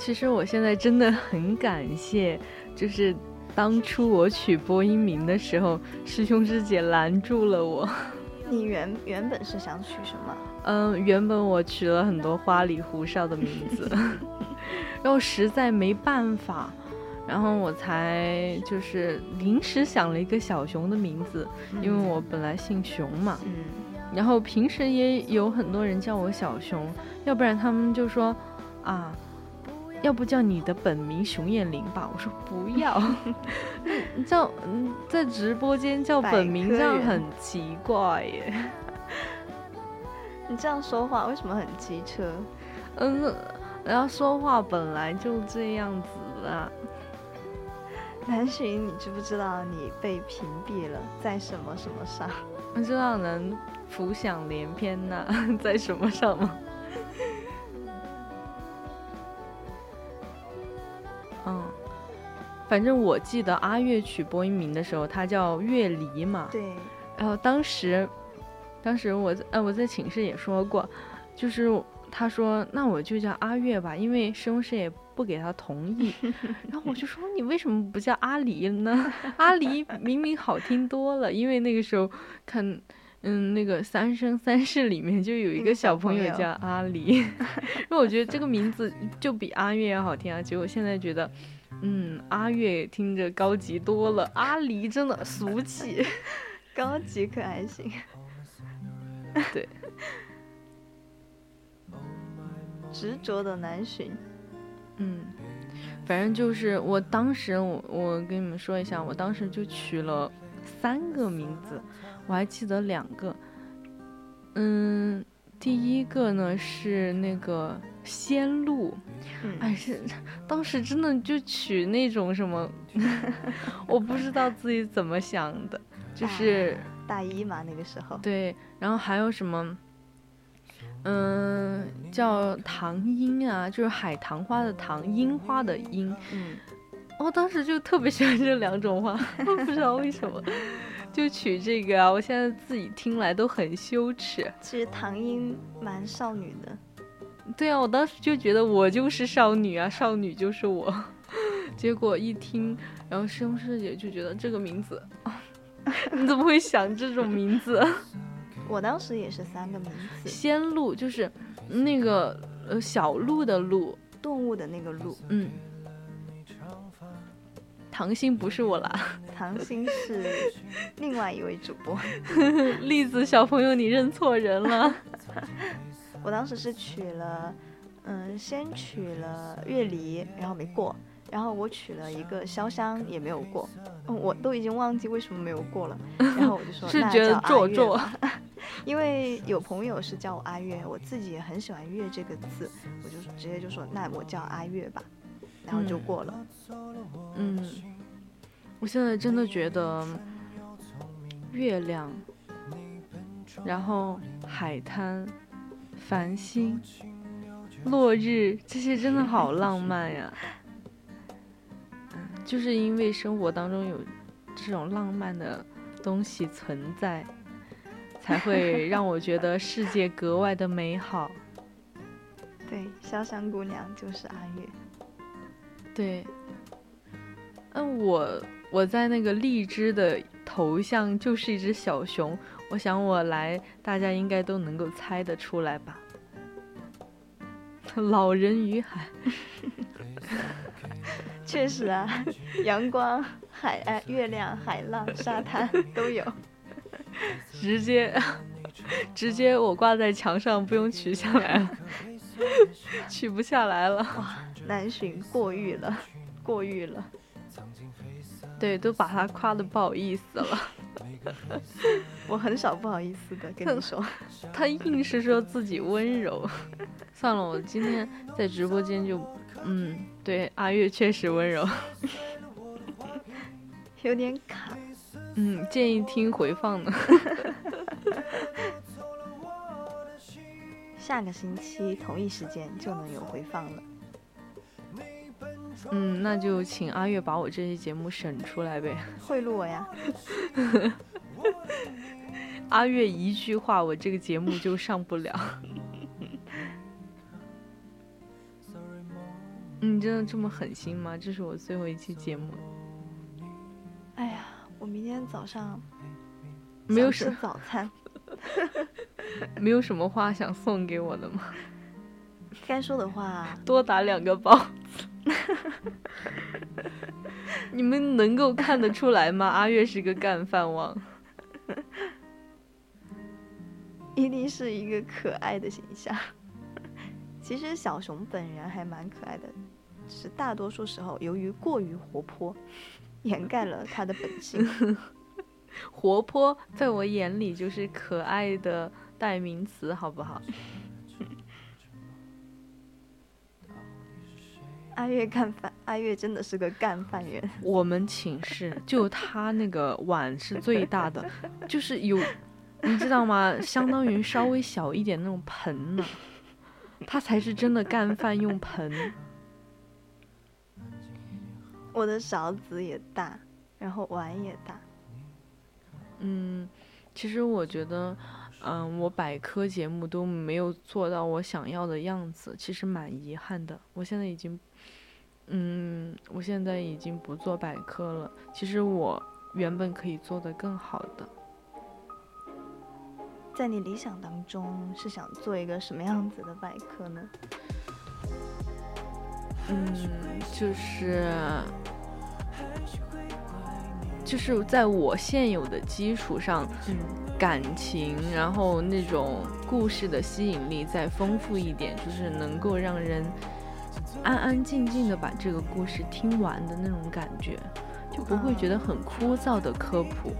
其实我现在真的很感谢，就是当初我取播音名的时候，师兄师姐拦住了我。你原原本是想取什么？嗯，原本我取了很多花里胡哨的名字，然后实在没办法，然后我才就是临时想了一个小熊的名字，因为我本来姓熊嘛。嗯。然后平时也有很多人叫我小熊，要不然他们就说啊。要不叫你的本名熊艳玲吧？我说不要，叫嗯在直播间叫本名这样很奇怪耶。你这样说话为什么很机车？嗯，然后说话本来就这样子啊。南浔，你知不知道你被屏蔽了？在什么什么上？不知道能浮想联翩呐，在什么上吗？嗯，反正我记得阿月取播音名的时候，他叫月离嘛。对。然后当时，当时我呃我在寝室也说过，就是他说那我就叫阿月吧，因为师兄师也不给他同意。然后我就说你为什么不叫阿离呢？阿离明明好听多了，因为那个时候看。嗯，那个《三生三世》里面就有一个小朋友叫阿离，因为我觉得这个 名字就比阿月要好听啊。结果现在觉得，嗯，阿月听着高级多了，阿离真的俗气，高级可还行？对，执着的难寻。嗯，反正就是我当时，我我跟你们说一下，我当时就取了。三个名字，我还记得两个。嗯，第一个呢是那个仙露，嗯，哎是当时真的就取那种什么 我不知道自己怎么想的，就是大一嘛那个时候，对，然后还有什么，嗯，叫唐樱啊，就是海棠花的棠，樱花的樱。嗯，我当时就特别喜欢这两种花，不知道为什么，就取这个啊。我现在自己听来都很羞耻。其实唐英蛮少女的，对啊，我当时就觉得我就是少女啊，少女就是我。结果一听，然后师兄师姐就觉得这个名字，你怎么会想这种名字？我当时也是三个名字，仙鹿就是那个呃小鹿的鹿，动物的那个鹿，嗯。唐鑫不是我啦，唐鑫是另外一位主播。栗子小朋友，你认错人了。我当时是取了，嗯，先取了月离，然后没过，然后我取了一个潇湘，也没有过。嗯，我都已经忘记为什么没有过了。然后我就说，是觉得做作。因为有朋友是叫我阿月，我自己也很喜欢“月”这个字，我就直接就说，那我叫阿月吧，然后就过了。嗯，我现在真的觉得月亮，然后海滩、繁星、落日这些真的好浪漫呀。嗯，就是因为生活当中有这种浪漫的东西存在。才会 让我觉得世界格外的美好。对，潇湘姑娘就是阿月。对，嗯，我我在那个荔枝的头像就是一只小熊，我想我来，大家应该都能够猜得出来吧？老人与海，确实啊，阳光、海、岸、月亮、海浪、沙滩 都有。直接，直接我挂在墙上，不用取下来了，取不下来了。哇，南浔过誉了，过誉了。对，都把他夸的不好意思了。我很少不好意思的，跟你说。他硬是说自己温柔。算了，我今天在直播间就，嗯，对，阿月确实温柔，有点卡。嗯，建议听回放呢。下个星期同一时间就能有回放了。嗯，那就请阿月把我这期节目审出来呗。贿赂我呀！阿月一句话，我这个节目就上不了。你真的这么狠心吗？这是我最后一期节目。哎呀。我明天早上没有吃早餐，没有什么话想送给我的吗？该说的话多打两个包子。你们能够看得出来吗？阿月是个干饭王，一定是一个可爱的形象。其实小熊本人还蛮可爱的，只是大多数时候由于过于活泼。掩盖了他的本性，活泼在我眼里就是可爱的代名词，好不好？阿月干饭，阿月真的是个干饭人。我们寝室就他那个碗是最大的，就是有，你知道吗？相当于稍微小一点那种盆呢，他才是真的干饭用盆。我的勺子也大，然后碗也大。嗯，其实我觉得，嗯，我百科节目都没有做到我想要的样子，其实蛮遗憾的。我现在已经，嗯，我现在已经不做百科了。其实我原本可以做的更好的。在你理想当中，是想做一个什么样子的百科呢？嗯，就是，就是在我现有的基础上，嗯，感情，然后那种故事的吸引力再丰富一点，就是能够让人安安静静的把这个故事听完的那种感觉。就不会觉得很枯燥的科普。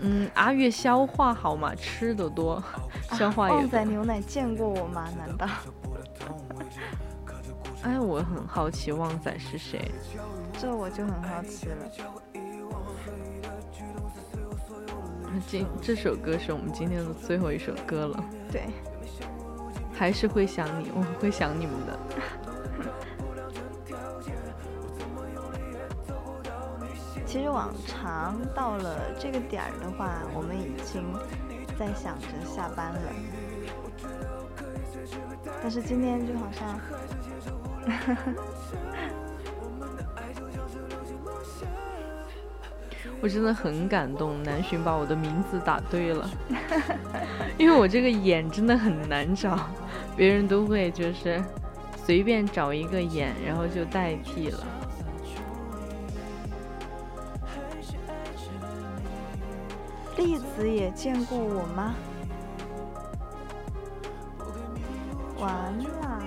嗯，阿月消化好嘛，吃的多，消化也旺多。仔牛奶见过我吗？难道？哎，我很好奇旺仔是谁。这我就很好奇了。今这首歌是我们今天的最后一首歌了，对，还是会想你，我会想你们的。其实往常到了这个点儿的话，我们已经在想着下班了。但是今天就好像，我真的很感动，南浔把我的名字打对了，因为我这个眼真的很难找，别人都会就是随便找一个演，然后就代替了。栗子也见过我吗？完了，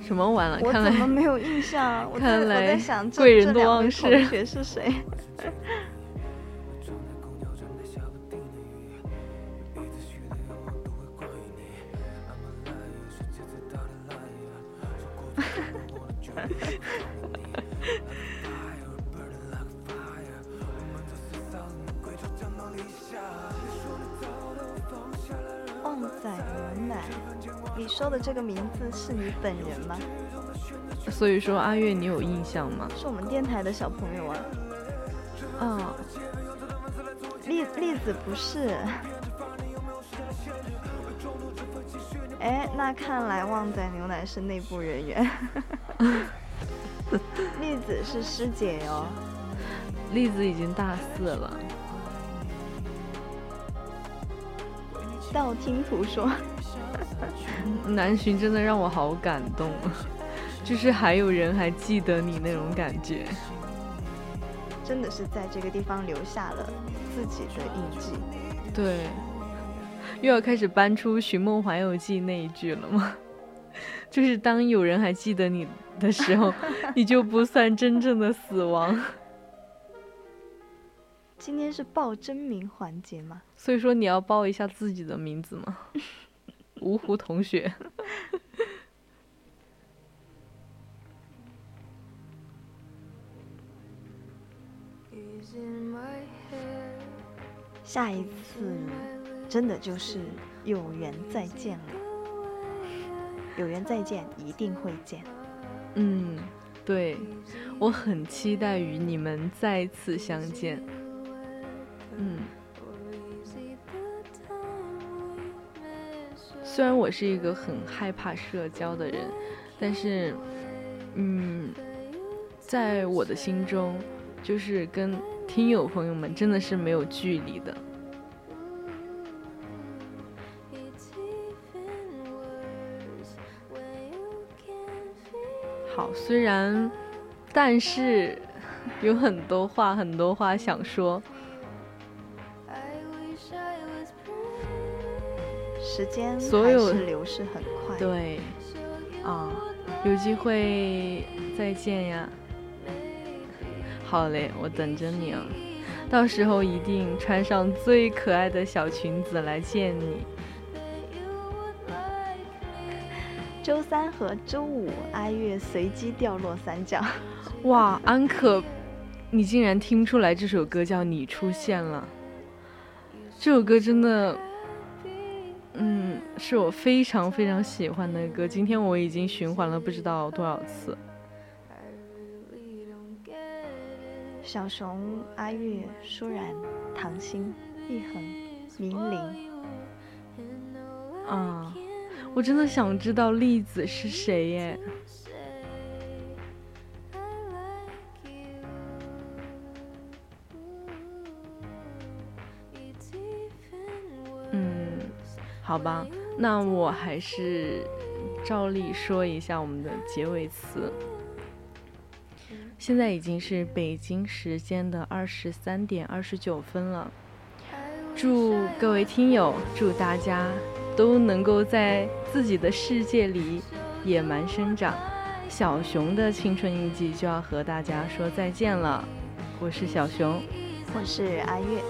什么完了？我看来怎么没有印象？看来在想贵人多忘事同学是谁？你说的这个名字是你本人吗？所以说阿月，你有印象吗？是我们电台的小朋友啊。啊，栗栗子不是。哎，那看来旺仔牛奶是内部人员。栗子是师姐哟。栗子已经大四了。道听途说，南浔真的让我好感动，就是还有人还记得你那种感觉。真的是在这个地方留下了自己的印记。对，又要开始搬出《寻梦环游记》那一句了吗？就是当有人还记得你的时候，你就不算真正的死亡。今天是报真名环节吗？所以说你要报一下自己的名字吗？芜湖同学。下一次真的就是有缘再见了。有缘再见，一定会见。嗯，对，我很期待与你们再次相见。嗯，虽然我是一个很害怕社交的人，但是，嗯，在我的心中，就是跟听友朋友们真的是没有距离的。好，虽然，但是 有很多话，很多话想说。时间所有还是流逝很快。对，啊，有机会再见呀。好嘞，我等着你啊，到时候一定穿上最可爱的小裙子来见你。周三和周五，阿月随机掉落三角。哇，安可，你竟然听出来这首歌叫《你出现了》？这首歌真的，嗯，是我非常非常喜欢的歌。今天我已经循环了不知道多少次。小熊、阿月、舒然、唐心、一恒、明玲。啊，我真的想知道栗子是谁耶。好吧，那我还是照例说一下我们的结尾词。现在已经是北京时间的二十三点二十九分了，祝各位听友，祝大家都能够在自己的世界里野蛮生长，小熊的青春印记就要和大家说再见了。我是小熊，我是阿月，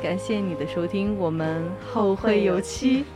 感谢你的收听，我们后会有期。有